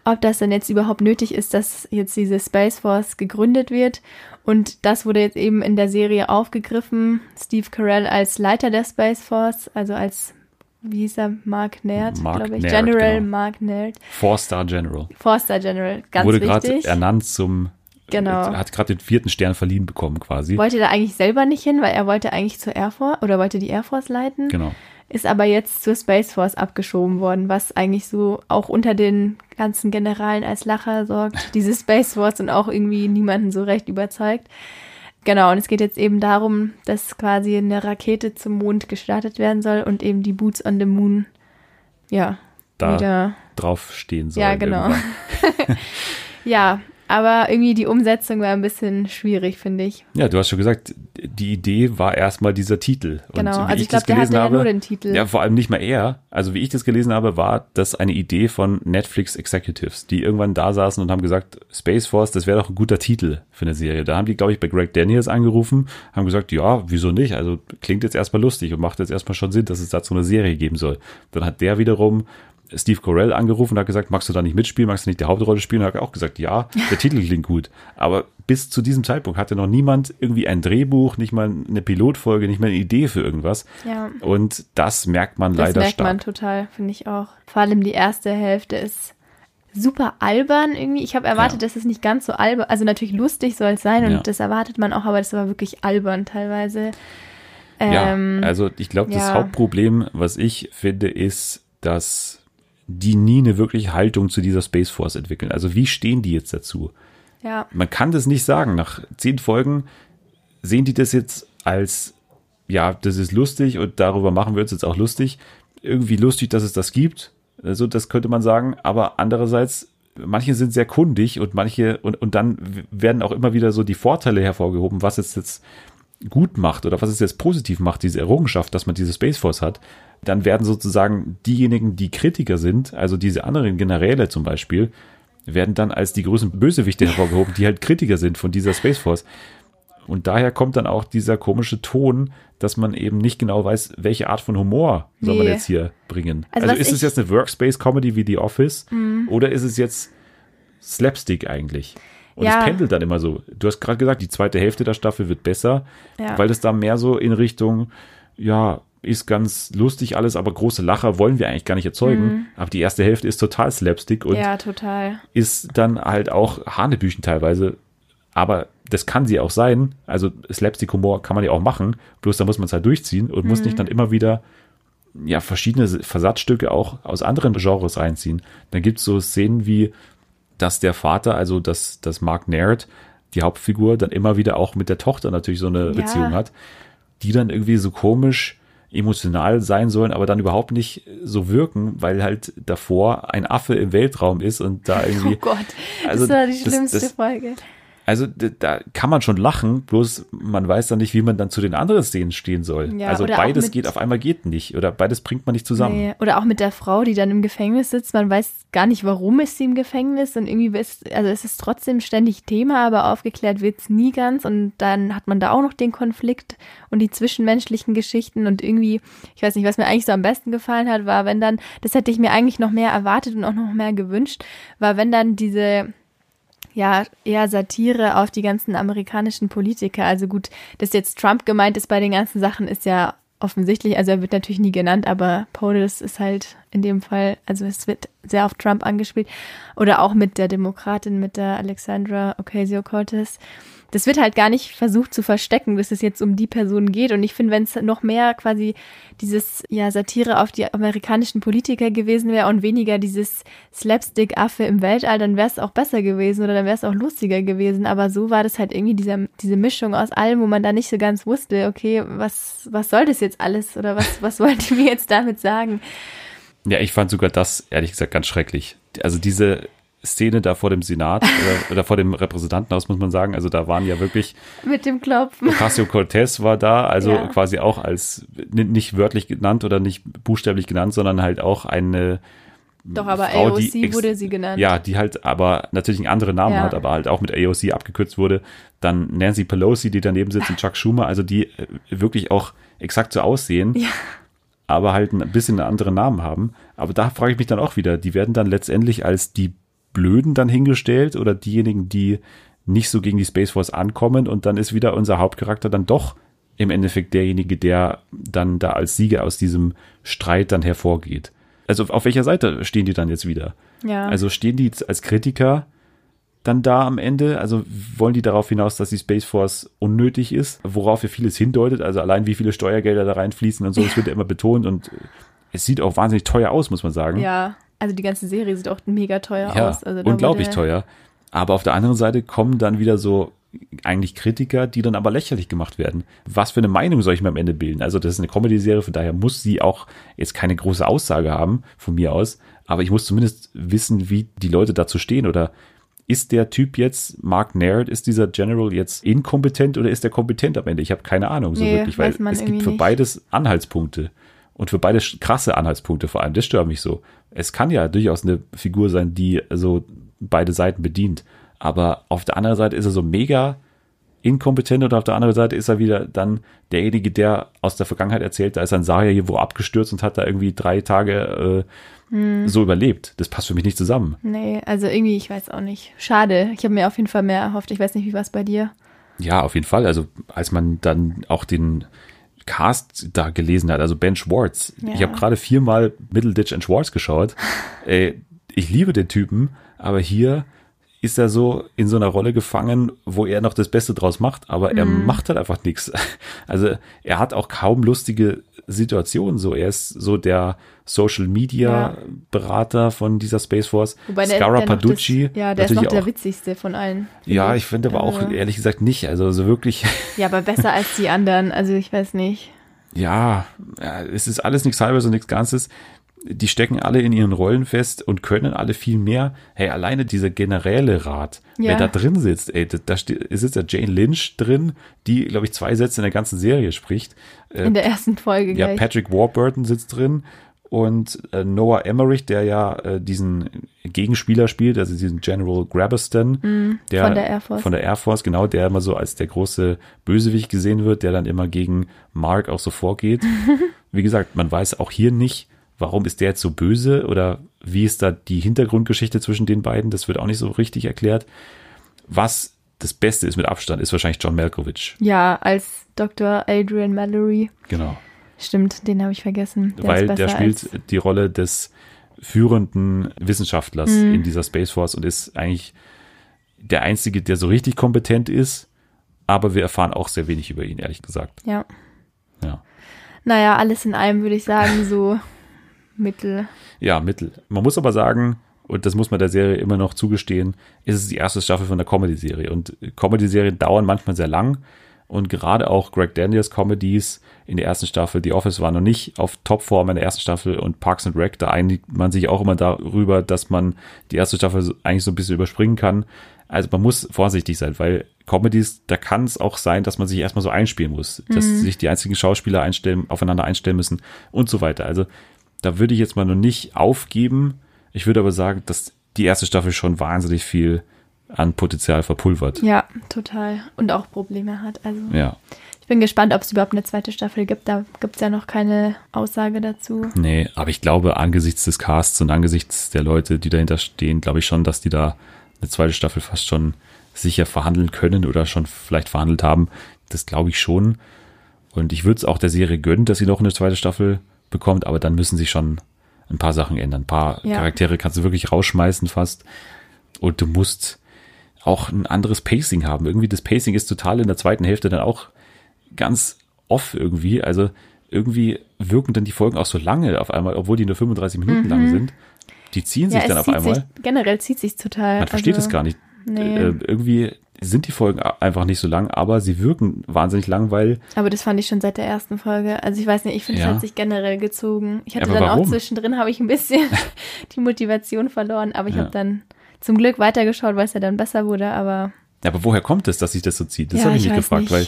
ob das denn jetzt überhaupt nötig ist, dass jetzt diese Space Force gegründet wird. Und das wurde jetzt eben in der Serie aufgegriffen. Steve Carell als Leiter der Space Force, also als, wie hieß er, Mark Nerd, glaube ich. Nerd, General genau. Mark Nerd. Four-Star General. Four-Star General, ganz wurde gerade ernannt zum Genau. Hat gerade den vierten Stern verliehen bekommen quasi. Wollte da eigentlich selber nicht hin, weil er wollte eigentlich zur Air Force oder wollte die Air Force leiten. Genau ist aber jetzt zur Space Force abgeschoben worden, was eigentlich so auch unter den ganzen Generalen als Lacher sorgt, diese Space Force und auch irgendwie niemanden so recht überzeugt. Genau, und es geht jetzt eben darum, dass quasi eine Rakete zum Mond gestartet werden soll und eben die Boots on the Moon, ja, da wieder drauf stehen sollen. Ja, genau. ja, aber irgendwie die Umsetzung war ein bisschen schwierig, finde ich. Ja, du hast schon gesagt, die Idee war erstmal dieser Titel. Genau, also ich, ich glaube, der hatte habe, ja nur den Titel. Ja, vor allem nicht mal er. Also wie ich das gelesen habe, war das eine Idee von Netflix Executives, die irgendwann da saßen und haben gesagt, Space Force, das wäre doch ein guter Titel für eine Serie. Da haben die, glaube ich, bei Greg Daniels angerufen, haben gesagt, ja, wieso nicht? Also klingt jetzt erstmal lustig und macht jetzt erstmal schon Sinn, dass es dazu eine Serie geben soll. Dann hat der wiederum Steve Carell angerufen und hat gesagt, magst du da nicht mitspielen, magst du nicht die Hauptrolle spielen? Und hat auch gesagt, ja, der Titel klingt gut. Aber bis zu diesem Zeitpunkt hatte noch niemand irgendwie ein Drehbuch, nicht mal eine Pilotfolge, nicht mal eine Idee für irgendwas. Ja. Und das merkt man das leider stark. Das merkt man total, finde ich auch. Vor allem die erste Hälfte ist super albern irgendwie. Ich habe erwartet, ja. dass es nicht ganz so albern, also natürlich lustig soll es sein und ja. das erwartet man auch, aber das war wirklich albern teilweise. Ähm, ja, also ich glaube, das Hauptproblem, was ich finde, ist, dass die nie eine wirkliche Haltung zu dieser Space Force entwickeln. Also wie stehen die jetzt dazu? Ja. Man kann das nicht sagen. Nach zehn Folgen sehen die das jetzt als, ja, das ist lustig und darüber machen wir uns jetzt auch lustig. Irgendwie lustig, dass es das gibt. Also das könnte man sagen. Aber andererseits, manche sind sehr kundig und manche, und, und dann werden auch immer wieder so die Vorteile hervorgehoben, was es jetzt gut macht oder was es jetzt positiv macht, diese Errungenschaft, dass man diese Space Force hat dann werden sozusagen diejenigen, die Kritiker sind, also diese anderen Generäle zum Beispiel, werden dann als die größten Bösewichte hervorgehoben, die halt Kritiker sind von dieser Space Force. Und daher kommt dann auch dieser komische Ton, dass man eben nicht genau weiß, welche Art von Humor nee. soll man jetzt hier bringen. Also, also ist es jetzt eine Workspace-Comedy wie The Office mm. oder ist es jetzt Slapstick eigentlich? Und ja. es pendelt dann immer so. Du hast gerade gesagt, die zweite Hälfte der Staffel wird besser, ja. weil es da mehr so in Richtung, ja, ist ganz lustig alles, aber große Lacher wollen wir eigentlich gar nicht erzeugen. Mhm. Aber die erste Hälfte ist total Slapstick und ja, total. ist dann halt auch Hanebüchen teilweise. Aber das kann sie auch sein. Also Slapstick-Humor kann man ja auch machen. Bloß da muss man es halt durchziehen und mhm. muss nicht dann immer wieder ja, verschiedene Versatzstücke auch aus anderen Genres reinziehen. Dann gibt es so Szenen wie, dass der Vater, also dass, dass Mark Naird, die Hauptfigur, dann immer wieder auch mit der Tochter natürlich so eine ja. Beziehung hat, die dann irgendwie so komisch emotional sein sollen, aber dann überhaupt nicht so wirken, weil halt davor ein Affe im Weltraum ist und da irgendwie. Oh Gott, also das war die schlimmste das, das, Folge. Also da kann man schon lachen, bloß man weiß dann nicht, wie man dann zu den anderen Szenen stehen soll. Ja, also beides mit, geht auf einmal geht nicht oder beides bringt man nicht zusammen. Nee, oder auch mit der Frau, die dann im Gefängnis sitzt, man weiß gar nicht, warum ist sie im Gefängnis und irgendwie ist, also es ist trotzdem ständig Thema, aber aufgeklärt wird es nie ganz und dann hat man da auch noch den Konflikt und die zwischenmenschlichen Geschichten und irgendwie, ich weiß nicht, was mir eigentlich so am besten gefallen hat, war, wenn dann, das hätte ich mir eigentlich noch mehr erwartet und auch noch mehr gewünscht, war, wenn dann diese ja, eher Satire auf die ganzen amerikanischen Politiker. Also gut, dass jetzt Trump gemeint ist bei den ganzen Sachen, ist ja offensichtlich. Also er wird natürlich nie genannt, aber POTUS ist halt in dem Fall, also es wird sehr auf Trump angespielt. Oder auch mit der Demokratin, mit der Alexandra Ocasio-Cortez das wird halt gar nicht versucht zu verstecken, dass es jetzt um die Person geht. Und ich finde, wenn es noch mehr quasi dieses ja Satire auf die amerikanischen Politiker gewesen wäre und weniger dieses Slapstick-Affe im Weltall, dann wäre es auch besser gewesen oder dann wäre es auch lustiger gewesen. Aber so war das halt irgendwie dieser, diese Mischung aus allem, wo man da nicht so ganz wusste, okay, was, was soll das jetzt alles oder was, was wollt ihr mir jetzt damit sagen? Ja, ich fand sogar das, ehrlich gesagt, ganz schrecklich. Also diese Szene da vor dem Senat oder, oder, vor dem Repräsentantenhaus, muss man sagen. Also da waren ja wirklich. Mit dem Klopfen. Ocasio-Cortez war da, also ja. quasi auch als nicht wörtlich genannt oder nicht buchstäblich genannt, sondern halt auch eine. Doch, aber Frau, AOC wurde sie genannt. Ja, die halt aber natürlich einen anderen Namen ja. hat, aber halt auch mit AOC abgekürzt wurde. Dann Nancy Pelosi, die daneben sitzt, und Chuck Schumer, also die äh, wirklich auch exakt so aussehen. Ja aber halt ein bisschen einen anderen Namen haben. Aber da frage ich mich dann auch wieder, die werden dann letztendlich als die Blöden dann hingestellt oder diejenigen, die nicht so gegen die Space Force ankommen und dann ist wieder unser Hauptcharakter dann doch im Endeffekt derjenige, der dann da als Sieger aus diesem Streit dann hervorgeht. Also auf welcher Seite stehen die dann jetzt wieder? Ja. Also stehen die als Kritiker dann da am Ende? Also wollen die darauf hinaus, dass die Space Force unnötig ist, worauf ja vieles hindeutet, also allein wie viele Steuergelder da reinfließen und so, das wird ja immer betont und es sieht auch wahnsinnig teuer aus, muss man sagen. Ja, also die ganze Serie sieht auch mega teuer ja, aus. Also unglaublich teuer. Aber auf der anderen Seite kommen dann wieder so eigentlich Kritiker, die dann aber lächerlich gemacht werden. Was für eine Meinung soll ich mir am Ende bilden? Also das ist eine Comedy-Serie, von daher muss sie auch jetzt keine große Aussage haben von mir aus, aber ich muss zumindest wissen, wie die Leute dazu stehen oder ist der Typ jetzt, Mark Naird, ist dieser General jetzt inkompetent oder ist er kompetent am Ende? Ich habe keine Ahnung so nee, wirklich, weil es gibt für nicht. beides Anhaltspunkte und für beide krasse Anhaltspunkte vor allem. Das stört mich so. Es kann ja durchaus eine Figur sein, die so beide Seiten bedient, aber auf der anderen Seite ist er so mega inkompetent und auf der anderen Seite ist er wieder dann derjenige, der aus der Vergangenheit erzählt, da ist ein Saria hier wo abgestürzt und hat da irgendwie drei Tage äh, hm. so überlebt. Das passt für mich nicht zusammen. Nee, also irgendwie, ich weiß auch nicht. Schade. Ich habe mir auf jeden Fall mehr erhofft. Ich weiß nicht, wie war es bei dir? Ja, auf jeden Fall. Also als man dann auch den Cast da gelesen hat, also Ben Schwartz. Ja. Ich habe gerade viermal Middleditch and Schwartz geschaut. äh, ich liebe den Typen, aber hier ist er so in so einer Rolle gefangen, wo er noch das Beste draus macht, aber er mm. macht halt einfach nichts. Also er hat auch kaum lustige Situationen. So, er ist so der Social Media Berater von dieser Space Force. Wobei der, Scara der Paducci. Das, ja, der ist noch der witzigste von allen. Ja, ich finde aber auch also. ehrlich gesagt nicht. Also so wirklich. Ja, aber besser als die anderen. Also ich weiß nicht. Ja, es ist alles nichts halbes und nichts Ganzes die stecken alle in ihren Rollen fest und können alle viel mehr. Hey, alleine dieser generelle Rat, ja. wer da drin sitzt, ey, da, sitzt ja Jane Lynch drin, die, glaube ich, zwei Sätze in der ganzen Serie spricht. Äh, in der ersten Folge, Ja, gleich. Patrick Warburton sitzt drin und äh, Noah Emmerich, der ja äh, diesen Gegenspieler spielt, also diesen General Grabberston, mm, der von der Air Force. Von der Air Force, genau, der immer so als der große Bösewicht gesehen wird, der dann immer gegen Mark auch so vorgeht. Wie gesagt, man weiß auch hier nicht, warum ist der jetzt so böse oder wie ist da die Hintergrundgeschichte zwischen den beiden? Das wird auch nicht so richtig erklärt. Was das Beste ist mit Abstand, ist wahrscheinlich John Malkovich. Ja, als Dr. Adrian Mallory. Genau. Stimmt, den habe ich vergessen. Der Weil der spielt die Rolle des führenden Wissenschaftlers mhm. in dieser Space Force und ist eigentlich der Einzige, der so richtig kompetent ist. Aber wir erfahren auch sehr wenig über ihn, ehrlich gesagt. Ja. Ja. Naja, alles in allem würde ich sagen, so Mittel. Ja, Mittel. Man muss aber sagen, und das muss man der Serie immer noch zugestehen, ist es die erste Staffel von der Comedy-Serie. Und Comedy-Serien dauern manchmal sehr lang. Und gerade auch Greg Daniels Comedies in der ersten Staffel, The Office war noch nicht auf Topform in der ersten Staffel und Parks and Rec, da einigt man sich auch immer darüber, dass man die erste Staffel eigentlich so ein bisschen überspringen kann. Also man muss vorsichtig sein, weil Comedies, da kann es auch sein, dass man sich erstmal so einspielen muss, dass mhm. sich die einzigen Schauspieler einstellen, aufeinander einstellen müssen und so weiter. Also da würde ich jetzt mal noch nicht aufgeben. Ich würde aber sagen, dass die erste Staffel schon wahnsinnig viel an Potenzial verpulvert. Ja, total. Und auch Probleme hat. Also ja. ich bin gespannt, ob es überhaupt eine zweite Staffel gibt. Da gibt es ja noch keine Aussage dazu. Nee, aber ich glaube, angesichts des Casts und angesichts der Leute, die dahinter stehen, glaube ich schon, dass die da eine zweite Staffel fast schon sicher verhandeln können oder schon vielleicht verhandelt haben. Das glaube ich schon. Und ich würde es auch der Serie gönnen, dass sie noch eine zweite Staffel bekommt, aber dann müssen sich schon ein paar Sachen ändern. Ein paar ja. Charaktere kannst du wirklich rausschmeißen fast. Und du musst auch ein anderes Pacing haben. Irgendwie das Pacing ist total in der zweiten Hälfte dann auch ganz off irgendwie. Also irgendwie wirken dann die Folgen auch so lange auf einmal, obwohl die nur 35 Minuten mhm. lang sind. Die ziehen ja, sich dann auf einmal. Sich, generell zieht sich total. Man versteht also, es gar nicht. Nee. Äh, irgendwie sind die Folgen einfach nicht so lang, aber sie wirken wahnsinnig lang, weil. Aber das fand ich schon seit der ersten Folge. Also ich weiß nicht, ich finde, es ja. hat sich generell gezogen. Ich hatte dann warum? auch zwischendrin, habe ich ein bisschen die Motivation verloren, aber ich ja. habe dann zum Glück weitergeschaut, weil es ja dann besser wurde, aber. Ja, aber woher kommt es, dass sich das so zieht? Das Ja, habe ich ich mich gefragt, nicht. weil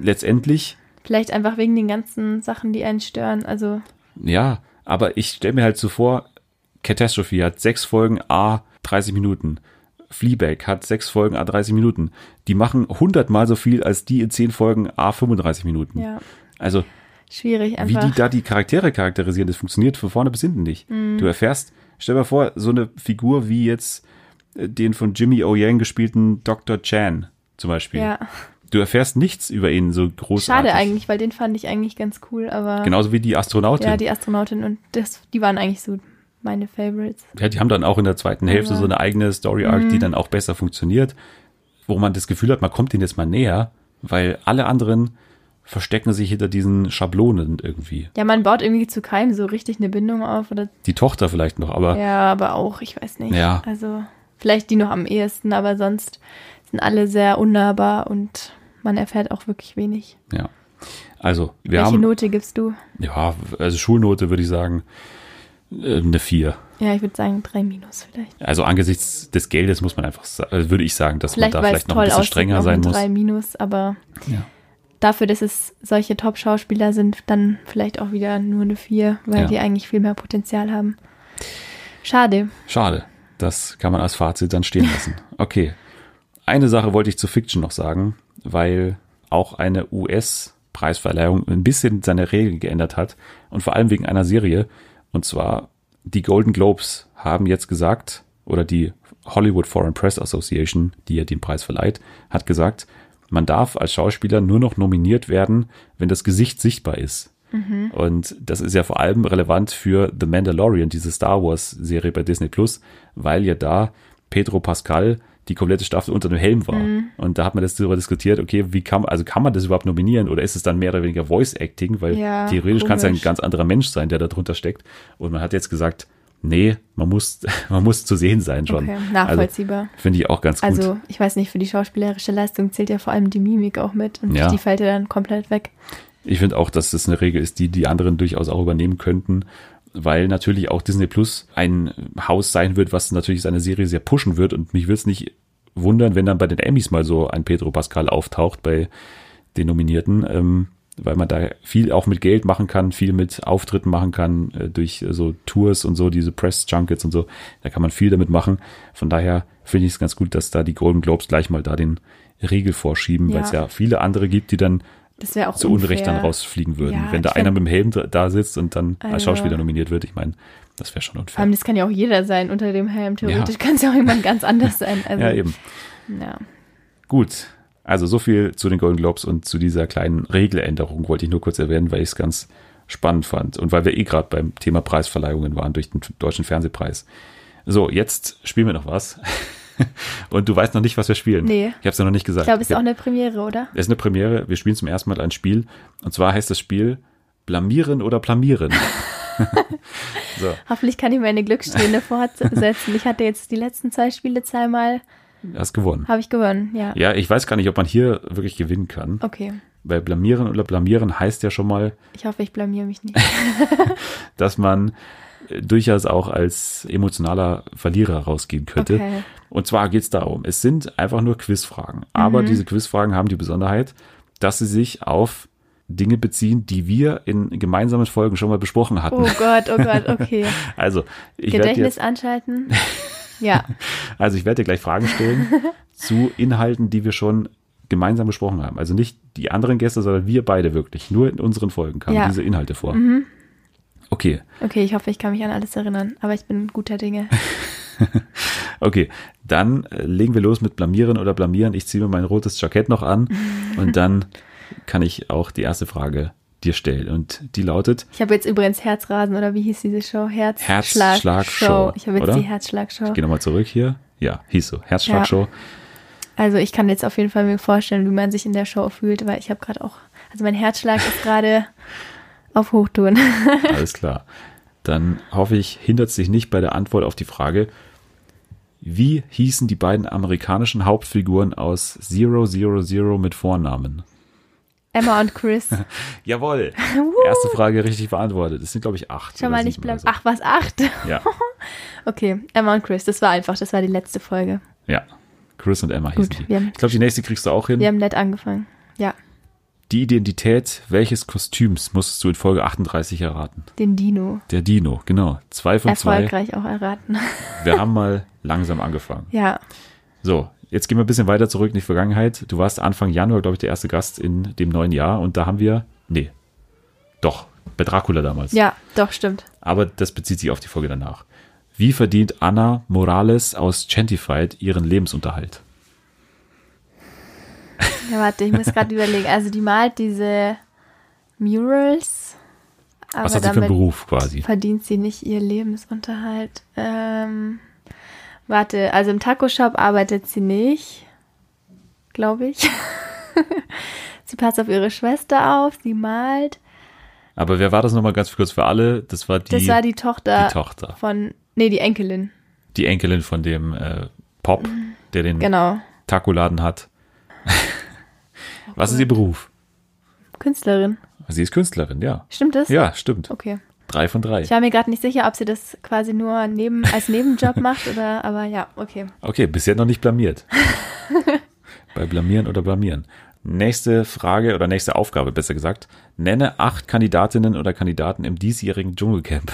letztendlich, Vielleicht einfach wegen den ganzen Sachen, die einen stören. Also, ja, aber ich stelle mir halt so vor, Catastrophe hat sechs Folgen A 30 Minuten. Fleabag hat sechs Folgen A 30 Minuten. Die machen hundertmal so viel als die in zehn Folgen A 35 Minuten. ja, Also schwierig wie einfach. die da die Charaktere charakterisieren, das funktioniert von vorne bis hinten nicht. Mhm. Du erfährst, stell dir mal vor, so eine Figur wie jetzt äh, den von Jimmy O. Yang gespielten Dr. Chan zum Beispiel. ja, Du erfährst nichts über ihn so großartig. schade eigentlich, weil den fand ich eigentlich ganz cool, aber. Genauso wie die Astronautin. Ja, die Astronautin und das, die waren eigentlich so meine Favorites. Ja, die haben dann auch in der zweiten Hälfte Aber- so eine eigene Story Arc, Mhm. die dann auch besser funktioniert, wo man das Gefühl hat, man kommt denen jetzt mal näher, weil alle anderen verstecken sich hinter diesen Schablonen irgendwie. Ja, man baut irgendwie zu keinem so richtig eine Bindung auf oder Die Tochter vielleicht noch, aber Ja, aber auch, ich weiß nicht. Ja. Also, vielleicht die noch am ehesten, aber sonst sind alle sehr unnahbar und man erfährt auch wirklich wenig. ja. Also, wir Welche haben, Note gibst du? ja, also Schulnote würde ich sagen, eine 4. Ja, ich würde sagen drei minus vielleicht. Also angesichts des Geldes muss man einfach, also würde ich sagen, dass Vielleicht, man da vielleicht noch ein bisschen strenger sein ein muss. drei minus, aber Ja. dafür, dass es solche Top-Schauspieler sind, dann vielleicht auch wieder nur eine vier, weil Ja. die eigentlich viel mehr Potenzial haben. Schade. Schade. Das kann man als Fazit dann stehen lassen. Okay. Eine Sache wollte ich zu Fiction noch sagen, weil auch eine US-Preisverleihung ein bisschen seine Regeln geändert hat und vor allem wegen einer Serie. Und zwar die Golden Globes haben jetzt gesagt, oder die Hollywood Foreign Press Association, die ja den Preis verleiht, hat gesagt, man darf als Schauspieler nur noch nominiert werden, wenn das Gesicht sichtbar ist. Und das ist ja vor allem relevant für The Mandalorian, diese Star Wars Serie bei Disney Plus, weil ja da Pedro Pascal die komplette Staffel unter dem Helm war. Und da hat man das darüber diskutiert, okay, wie kann, also kann man das überhaupt nominieren oder ist es dann mehr oder weniger Voice Acting, weil Ja, theoretisch kann es ja ein ganz anderer Mensch sein, der da drunter steckt. Und man hat jetzt gesagt, nee, man muss, man muss zu sehen sein schon. Okay, Also, nachvollziehbar. Finde ich auch ganz gut. Also, ich weiß nicht, für die schauspielerische Leistung zählt ja vor allem die Mimik auch mit und Ja. die fällt ja dann komplett weg. Ich finde auch, dass das eine Regel ist, die die anderen durchaus auch übernehmen könnten, weil natürlich auch Disney Plus ein Haus sein wird, was natürlich seine Serie sehr pushen wird und mich würde es nicht wundern, wenn dann bei den Emmys mal so ein Pedro Pascal auftaucht bei den Nominierten, ähm, weil man da viel auch mit Geld machen kann, viel mit Auftritten machen kann, äh, durch äh, so Tours und so, diese Press Junkets und so, da kann man viel damit machen. Von daher finde ich es ganz gut, dass da die Golden Globes gleich mal da den Riegel vorschieben, weil es Ja. ja viele andere gibt, die dann Das wäre auch zu Unrecht unfair. dann rausfliegen würden. Ja, Wenn da einer mit dem Helm da- sitzt und dann als Also- Schauspieler nominiert wird, ich meine, das wäre schon Vor unfair. allem, das kann ja auch jeder sein unter dem Helm. Theoretisch Ja. kann es ja auch jemand ganz anders sein. Also, ja, eben. Ja. Gut. Also so viel zu den Golden Globes und zu dieser kleinen Regeländerung wollte ich nur kurz erwähnen, weil ich es ganz spannend fand und weil wir eh gerade beim Thema Preisverleihungen waren durch den deutschen Fernsehpreis. So, jetzt spielen wir noch was. und du weißt noch nicht, was wir spielen. Nee. Ich habe es ja noch nicht gesagt. Ich glaube, es ist auch eine Premiere, oder? Es ist eine Premiere. Wir spielen zum ersten Mal ein Spiel. Und zwar heißt das Spiel Blamieren oder Plamieren. so, Hoffentlich kann ich meine Glückssträhne fortsetzen. Ich hatte jetzt die letzten zwei Spiele zweimal, du hast gewonnen. habe ich gewonnen, ja. Ja, ich weiß gar nicht, ob man hier wirklich gewinnen kann. Okay. Weil Blamieren oder Blamieren heißt ja schon mal, Ich hoffe, ich blamier mich nicht. dass man durchaus auch als emotionaler Verlierer rausgehen könnte. Okay. Und zwar geht's darum, es sind einfach nur Quizfragen. Aber Mhm. diese Quizfragen haben die Besonderheit, dass sie sich auf Dinge beziehen, die wir in gemeinsamen Folgen schon mal besprochen hatten. Oh Gott, oh Gott, okay. Also, ich werde Gedächtnis jetzt, anschalten. Ja, also ich werde dir gleich Fragen stellen zu Inhalten, die wir schon gemeinsam besprochen haben. Also nicht die anderen Gäste, sondern wir beide wirklich. Nur in unseren Folgen kamen Ja. Mhm. diese Inhalte vor. Okay, okay, ich hoffe, ich kann mich an alles erinnern. Aber ich bin guter Dinge. okay. Dann äh, legen wir los mit Blamieren oder Blamieren. Ich ziehe mir mein rotes Jackett noch an und dann kann ich auch die erste Frage dir stellen. Und die lautet, Ich habe jetzt übrigens Herzrasen oder wie hieß diese Show? Herzschlag-Show, Ich habe jetzt oder? die Herzschlagshow. ich gehe nochmal zurück hier. Ja, hieß so. Herzschlagshow. Also ich kann jetzt auf jeden Fall mir vorstellen, wie man sich in der Show fühlt, weil ich habe gerade auch, also mein Herzschlag ist gerade auf Hochtouren. Alles klar. Dann hoffe ich, hindert sich nicht bei der Antwort auf die Frage, wie hießen die beiden amerikanischen Hauptfiguren aus Zero Zero Zero mit Vornamen? Emma und Chris. Jawohl. Erste Frage richtig beantwortet. Es sind, glaube ich, acht. Schon oder mal nicht bleiben. oder Ach, was, acht? so. Ja. Okay, Emma und Chris, das war einfach, das war die letzte Folge. Ja. Chris und Emma hießen Gut, die. wir haben- Ich glaube, die nächste kriegst du auch hin. Wir haben nett angefangen. Ja, Die Identität welches Kostüms musstest du in Folge 38 erraten? den Dino. Der Dino, genau. Zwei von zwei. Erfolgreich auch erraten. Wir haben mal langsam angefangen. Ja, So, jetzt gehen wir ein bisschen weiter zurück in die Vergangenheit. Du warst Anfang Januar, glaube ich, der erste Gast in dem neuen Jahr und da haben wir, nee, doch, bei Dracula damals. ja, doch, stimmt. Aber das bezieht sich auf die Folge danach. Wie verdient Anna Morales aus Gentified ihren Lebensunterhalt? Ja, warte, ich muss gerade überlegen. Also die malt diese Murals, aber Was hat sie für einen Beruf quasi? verdient sie nicht ihr Lebensunterhalt. Ähm, warte, also im Taco-Shop arbeitet sie nicht, glaube ich. sie passt auf ihre Schwester auf, sie malt. Aber wer war das nochmal ganz kurz für alle? Das war die, Das war die Tochter, die Tochter. von, nee, die Enkelin. Die Enkelin von dem äh, Pop, der den Genau. Taco-Laden hat. Was ist ihr Beruf? Künstlerin. Sie ist Künstlerin, ja. Stimmt das? Ja, stimmt. Okay. Drei von drei. Ich war mir gerade nicht sicher, ob sie das quasi nur neben, als Nebenjob macht oder, aber ja, okay. Okay, bisher noch nicht blamiert. Bei blamieren oder blamieren. Nächste Frage oder nächste Aufgabe, besser gesagt. Nenne acht Kandidatinnen oder Kandidaten im diesjährigen Dschungelcamp.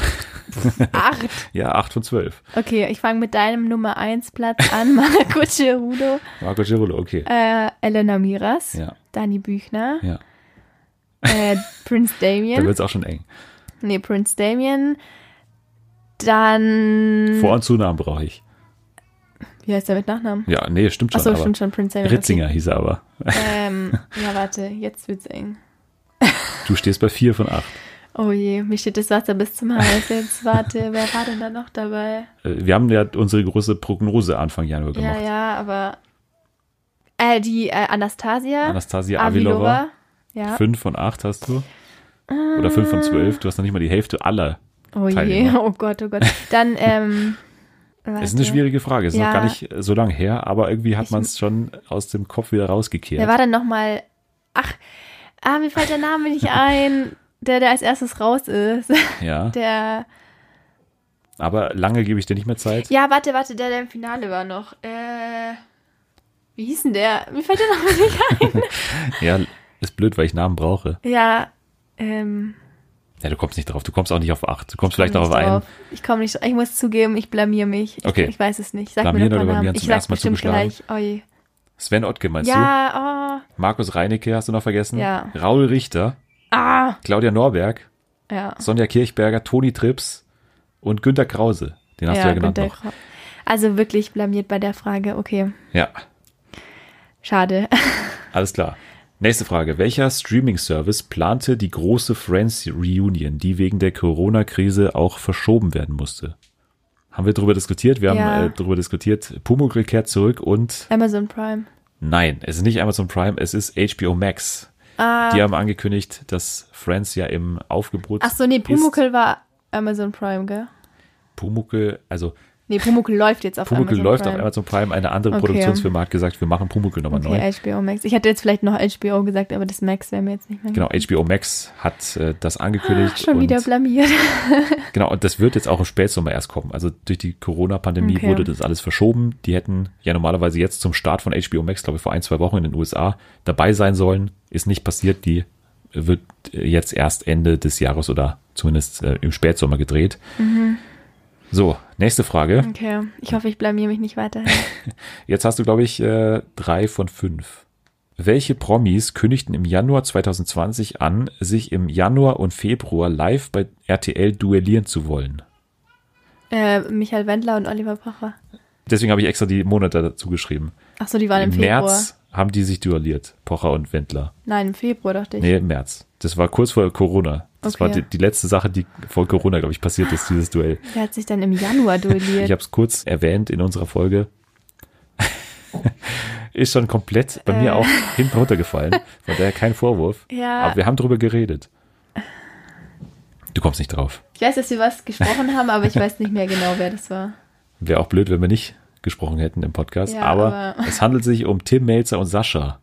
Acht. ja, acht von zwölf. Okay, ich fange mit deinem Nummer 1 Platz an, Marco Cerudo, Marco Girolo, okay. äh, Elena Miras, Ja, Dani Büchner, ja. äh, Prince Da Damien, wird's auch schon eng. nee, Prince Damien, dann, Vor- und Zunamen brauche ich. Wie heißt der mit Nachnamen? Ja, nee, stimmt schon. Achso, stimmt schon, Prince Damien. Ritzinger hieß er aber. Okay. Ähm, ja, warte, jetzt wird's eng. Du stehst bei vier von acht. Oh je, mir steht das Wasser bis zum Hals. Jetzt warte, wer war denn da noch dabei? Äh, Wir haben ja unsere große Prognose Anfang Januar Ja, gemacht. ja, aber. Äh, die äh, Anastasia. Anastasia Avilova. Ja. Fünf von acht hast du. Oder fünf von zwölf. Du hast noch nicht mal die Hälfte aller. Oh je, Teilnehmer. oh Gott, oh Gott. Dann, ähm. Es ist eine schwierige Frage. Es ist Ja. noch gar nicht so lange her, aber irgendwie hat man es schon aus dem Kopf wieder rausgekehrt. Wer war denn nochmal. Ach, ah, mir fällt der Name nicht ein. Der, der als erstes raus ist. ja, Der. aber lange gebe ich dir nicht mehr Zeit. Ja, warte, warte, der, der im Finale war noch. Äh. Wie hieß denn der? Mir fällt der Name nicht ein. Ja, ist blöd, weil ich Namen brauche. Ja, ähm. Ja, du kommst nicht drauf. Du kommst auch nicht auf acht. Du kommst komm vielleicht noch auf einen. Ich komme nicht. Ich muss zugeben, ich blamier mich. Ich, Okay. Ich weiß es nicht. Sag Blamieren mir doch oder blamieren Ich zum sag ersten Mal zugeschlagen? gleich. Oh je. Sven Ottke meinst du? Ja, Markus Reinecke hast du noch vergessen? Ja. Raul Richter, oh. Ah. Claudia Norberg, Ja. Sonja Kirchberger, Toni Trips und Günter Krause. Den hast du ja genannt Günter noch. Krau- Also wirklich blamiert bei der Frage. Okay. Ja, Schade. alles klar. Nächste Frage. Welcher Streaming-Service plante die große Friends-Reunion, die wegen der Corona-Krise auch verschoben werden musste? Haben wir darüber diskutiert? Wir Ja. haben äh, darüber diskutiert. Pumuckl kehrt zurück und Amazon Prime. nein, es ist nicht Amazon Prime, es ist HBO Max. Ah. Die haben angekündigt, dass Friends ja im Aufgebot Ach so, nee, ist. Pumuckl war Amazon Prime, gell? Pumuckl, also Nee, Pumuckl läuft jetzt auf Pumuckl Amazon läuft Prime. auf Amazon Prime. Eine andere Okay. Produktionsfirma hat gesagt, wir machen Pumuckl nochmal neu. Okay, HBO Max. Ich hätte jetzt vielleicht noch HBO gesagt, aber das Max wäre mir jetzt nicht mehr Genau, HBO Max hat äh, das angekündigt. Schon wieder und, blamiert. genau, und das wird jetzt auch im Spätsommer erst kommen. Also durch die Corona-Pandemie Okay. wurde das alles verschoben. Die hätten ja normalerweise jetzt zum Start von HBO Max, glaube ich, vor ein, zwei Wochen in den USA dabei sein sollen. Ist nicht passiert. Die wird jetzt erst Ende des Jahres oder zumindest äh, im Spätsommer gedreht. Mhm. So, nächste Frage. Okay, ich hoffe, ich blamier mich nicht weiter. Jetzt hast du, glaube ich, äh, drei von fünf. Welche Promis kündigten im Januar 2020 an, sich im Januar und Februar live bei RTL duellieren zu wollen? äh, Michael Wendler und Oliver Pocher. Deswegen habe ich extra die Monate dazu geschrieben. Ach so, die waren im, Im Februar. März haben die sich duelliert, Pocher und Wendler. Nein, im Februar dachte ich. Nee, im März. Das war kurz vor Corona. Das Okay. war die, die letzte Sache, die vor Corona, glaube ich, passiert ist, dieses Duell. Wer hat sich dann im Januar duelliert? Ich habe es kurz erwähnt in unserer Folge. ist schon komplett bei mir Äh. auch hinten runtergefallen. Von daher kein Vorwurf. Ja. Aber wir haben drüber geredet. Du kommst nicht drauf. ich weiß, dass wir was gesprochen haben, aber ich weiß nicht mehr genau, wer das war. Wäre auch blöd, wenn wir nicht gesprochen hätten im Podcast. Ja, aber, aber- es handelt sich um Tim Melzer und Sascha.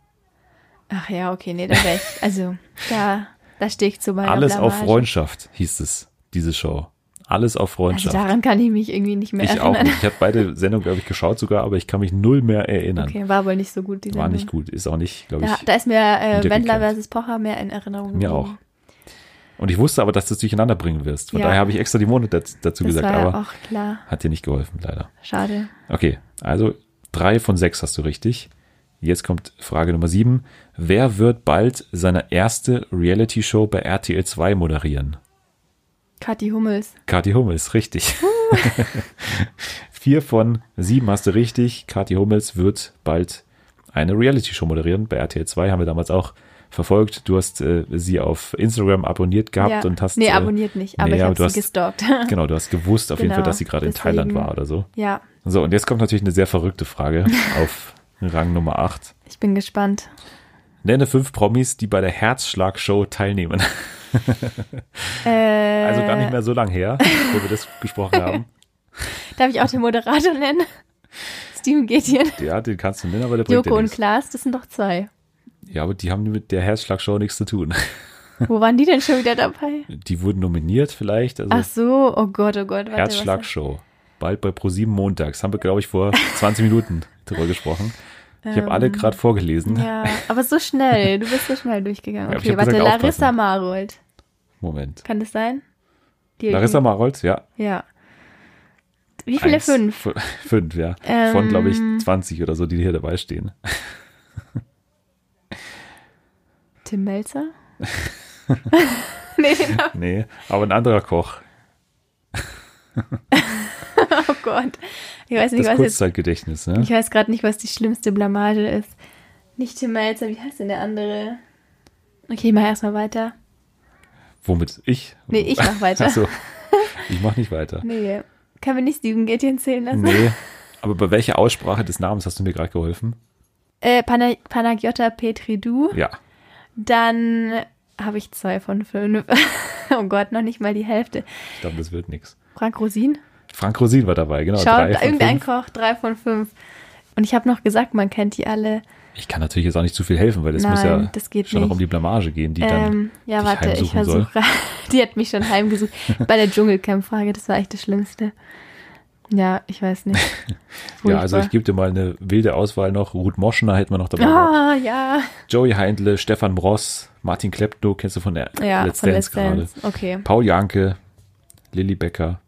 Ach ja, okay, nee, da wäre ich. Also, da, da stehe ich zu meiner Alles auf Blamage. Freundschaft hieß es, diese Show. Alles auf Also Freundschaft. daran kann ich mich irgendwie nicht mehr ich auch erinnern. nicht. Ich habe beide Sendungen, glaube ich, geschaut sogar, aber ich kann mich null mehr erinnern. Okay, war wohl nicht so gut, die War Sendung. nicht gut. Ist auch nicht, glaube ich. Ja, da ist mir äh. Wendler versus Pocher mehr in Erinnerung Mir auch. Und ich wusste aber, dass du es durcheinander bringen wirst. Von Ja. daher habe ich extra die Monate dazu, Das gesagt, war ja aber auch klar. hat dir nicht geholfen, leider. Schade. Okay, also drei von sechs hast du richtig. Jetzt kommt Frage Nummer sieben. Wer wird bald seine erste Reality-Show bei RTL 2 moderieren? Kathi Hummels. Kathi Hummels, richtig. Vier von sieben hast du richtig. Kathi Hummels wird bald eine Reality-Show moderieren. Bei RTL 2 haben wir damals auch verfolgt. Du hast äh, sie auf Instagram abonniert gehabt ja. und hast. nee, äh, abonniert nicht, aber nee, ich habe sie hast- gestalkt. Genau, du hast gewusst auf jeden Genau, Fall, dass sie gerade in Thailand war oder so. ja, So, und jetzt kommt natürlich eine sehr verrückte Frage auf Rang Nummer 8. ich bin gespannt. Nenne fünf Promis, die bei der Herzschlag-Show teilnehmen. Äh, Also gar nicht mehr so lang her, wo wir das gesprochen haben. Darf ich auch den Moderator nennen? Steven Gätjen. Ja, den kannst du nennen, aber der bringt Joko und. Klaas, das sind doch zwei. Ja, aber die haben mit der Herzschlag-Show nichts zu tun. Wo waren die denn schon wieder dabei? Die wurden nominiert vielleicht. Also Ach so, oh Gott, oh Gott. Warte, Herzschlag-Show. Bald bei ProSieben montags. Haben wir, glaube ich, vor 20 Minuten drüber gesprochen. Ich habe alle gerade vorgelesen. Ähm, Ja, aber so schnell. Du bist so schnell durchgegangen. Okay, warte, gesagt, Larissa aufpassen. Marold. Moment. Kann das sein? Die- Larissa Marold, ja. Ja. Wie viele? Eins, Fünf. Fünf, ja. Von, Ähm. glaube ich, 20 oder so, die hier dabei stehen. Tim Melzer? nee, Nee, aber ein anderer Koch. Gott. Ich weiß nicht, Das was jetzt. Kurzzeitgedächtnis, ne? Ich weiß gerade nicht, was die schlimmste Blamage ist. Nicht Tim Melzer, wie heißt denn der andere? Okay, ich mach erstmal weiter. Womit? Ich? Nee, ich mach weiter. Achso. Ich mach nicht weiter. Nee. Kann mir nicht Steven Gätjen zählen lassen? Nee. Aber bei welcher Aussprache des Namens hast du mir gerade geholfen? Äh, Pana Panagiota Petridou. Ja. Dann habe ich zwei von fünf. oh Gott, noch nicht mal die Hälfte. Ich glaube, das wird nichts. Frank Rosin. Frank Rosin war dabei, genau. Schaut, irgendein fünf. Koch, drei von fünf. Und ich habe noch gesagt, man kennt die alle. Ich kann natürlich jetzt auch nicht zu viel helfen, weil es muss ja Nein, das geht schon noch um die Blamage gehen, die dann. Ähm, ja, dich warte, ich versuche. Die hat mich schon heimgesucht. Bei der Dschungelcamp-Frage, das war echt das Schlimmste. Ja, ich weiß nicht. Ja, also ich gebe dir mal eine wilde Auswahl noch. Ruth Moschner hätten wir noch dabei. Ah, ja. Joey Heindle, Stefan Bross, Martin Klepto, kennst du von der Ja, Let's von Dance Let's gerade. Dance. Okay. Paul Janke, Lilly Becker,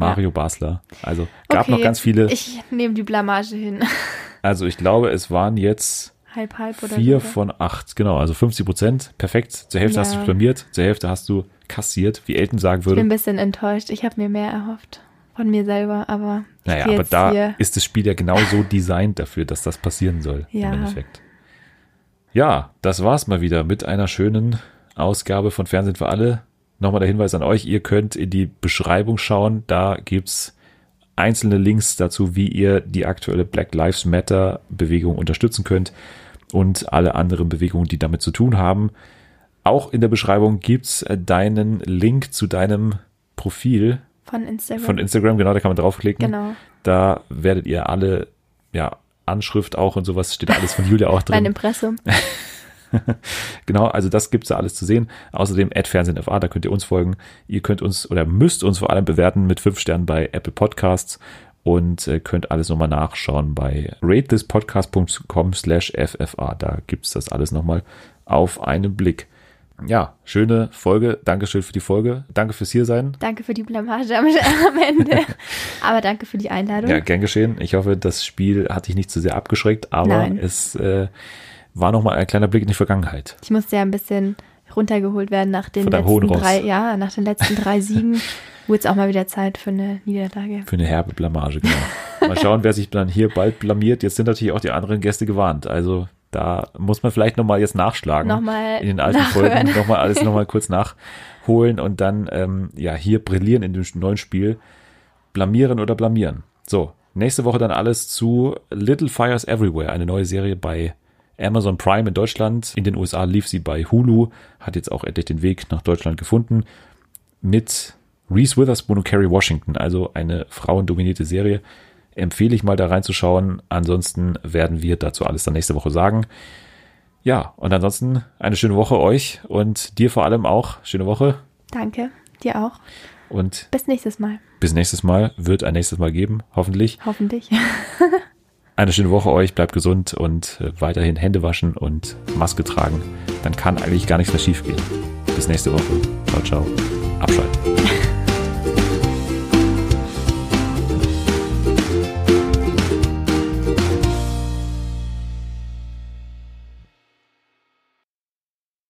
Mario Basler. Also gab okay. noch ganz viele. Ich nehme die Blamage hin. also ich glaube, es waren jetzt halb, halb oder vier so. von acht. Genau, also 50 Prozent. Perfekt. Zur Hälfte Ja. hast du blamiert, zur Hälfte hast du kassiert, wie Elton sagen Ich bin würde. ein bisschen enttäuscht. Ich habe mir mehr erhofft von mir selber, aber Naja, aber da hier. ist das Spiel ja genau so designt dafür, dass das passieren soll. Ja. Im Endeffekt. Ja, das war's mal wieder mit einer schönen Ausgabe von Fernsehen für alle. Nochmal der Hinweis an euch, ihr könnt in die Beschreibung schauen. Da gibt's einzelne Links dazu, wie ihr die aktuelle Black Lives Matter Bewegung unterstützen könnt und alle anderen Bewegungen, die damit zu tun haben. Auch in der Beschreibung gibt's deinen Link zu deinem Profil von Instagram. von Instagram, genau, da kann man draufklicken. genau. Da werdet ihr alle, ja, Anschrift auch und sowas, steht alles von Julia auch Mein drin. Impressum. Genau, also das gibt's da alles zu sehen. Außerdem @fernsehenfa, da könnt ihr uns folgen. Ihr könnt uns oder müsst uns vor allem bewerten mit fünf Sternen bei Apple Podcasts und äh, könnt alles nochmal nachschauen bei ratethispodcast.com slash ffa. Da gibt's das alles nochmal auf einen Blick. Ja, schöne Folge. Dankeschön für die Folge. Danke fürs hier sein. Danke für die Blamage am, am Ende. Aber danke für die Einladung. Ja, gern geschehen. Ich hoffe, das Spiel hat dich nicht zu sehr abgeschreckt, aber Nein. es äh, war nochmal ein kleiner Blick in die Vergangenheit. Ich musste ja ein bisschen runtergeholt werden nach den letzten drei, ja, nach den letzten drei Siegen. Wurde es auch mal wieder Zeit für eine Niederlage. Für eine herbe Blamage, genau. Mal schauen, wer sich dann hier bald blamiert. Jetzt sind natürlich auch die anderen Gäste gewarnt. Also da muss man vielleicht nochmal jetzt nachschlagen. Nochmal in den alten nachhören. Folgen nochmal alles nochmal kurz nachholen und dann ähm, ja hier brillieren in dem neuen Spiel. Blamieren oder blamieren. So, nächste Woche dann alles zu Little Fires Everywhere, eine neue Serie bei Amazon Prime in Deutschland. In den USA lief sie bei Hulu, hat jetzt auch endlich den Weg nach Deutschland gefunden. Mit Reese Witherspoon und Kerry Washington, also eine frauendominierte Serie. Empfehle ich mal da reinzuschauen. Ansonsten werden wir dazu alles dann nächste Woche sagen. Ja, und ansonsten eine schöne Woche euch und dir vor allem auch. Schöne Woche. Danke. Dir auch. Und bis nächstes Mal. Bis nächstes Mal. Wird ein nächstes Mal geben, hoffentlich. Hoffentlich. Eine schöne Woche euch, bleibt gesund und äh, weiterhin Hände waschen und Maske tragen. Dann kann eigentlich gar nichts mehr schief gehen. Bis nächste Woche. Ciao, ciao. Abschalten.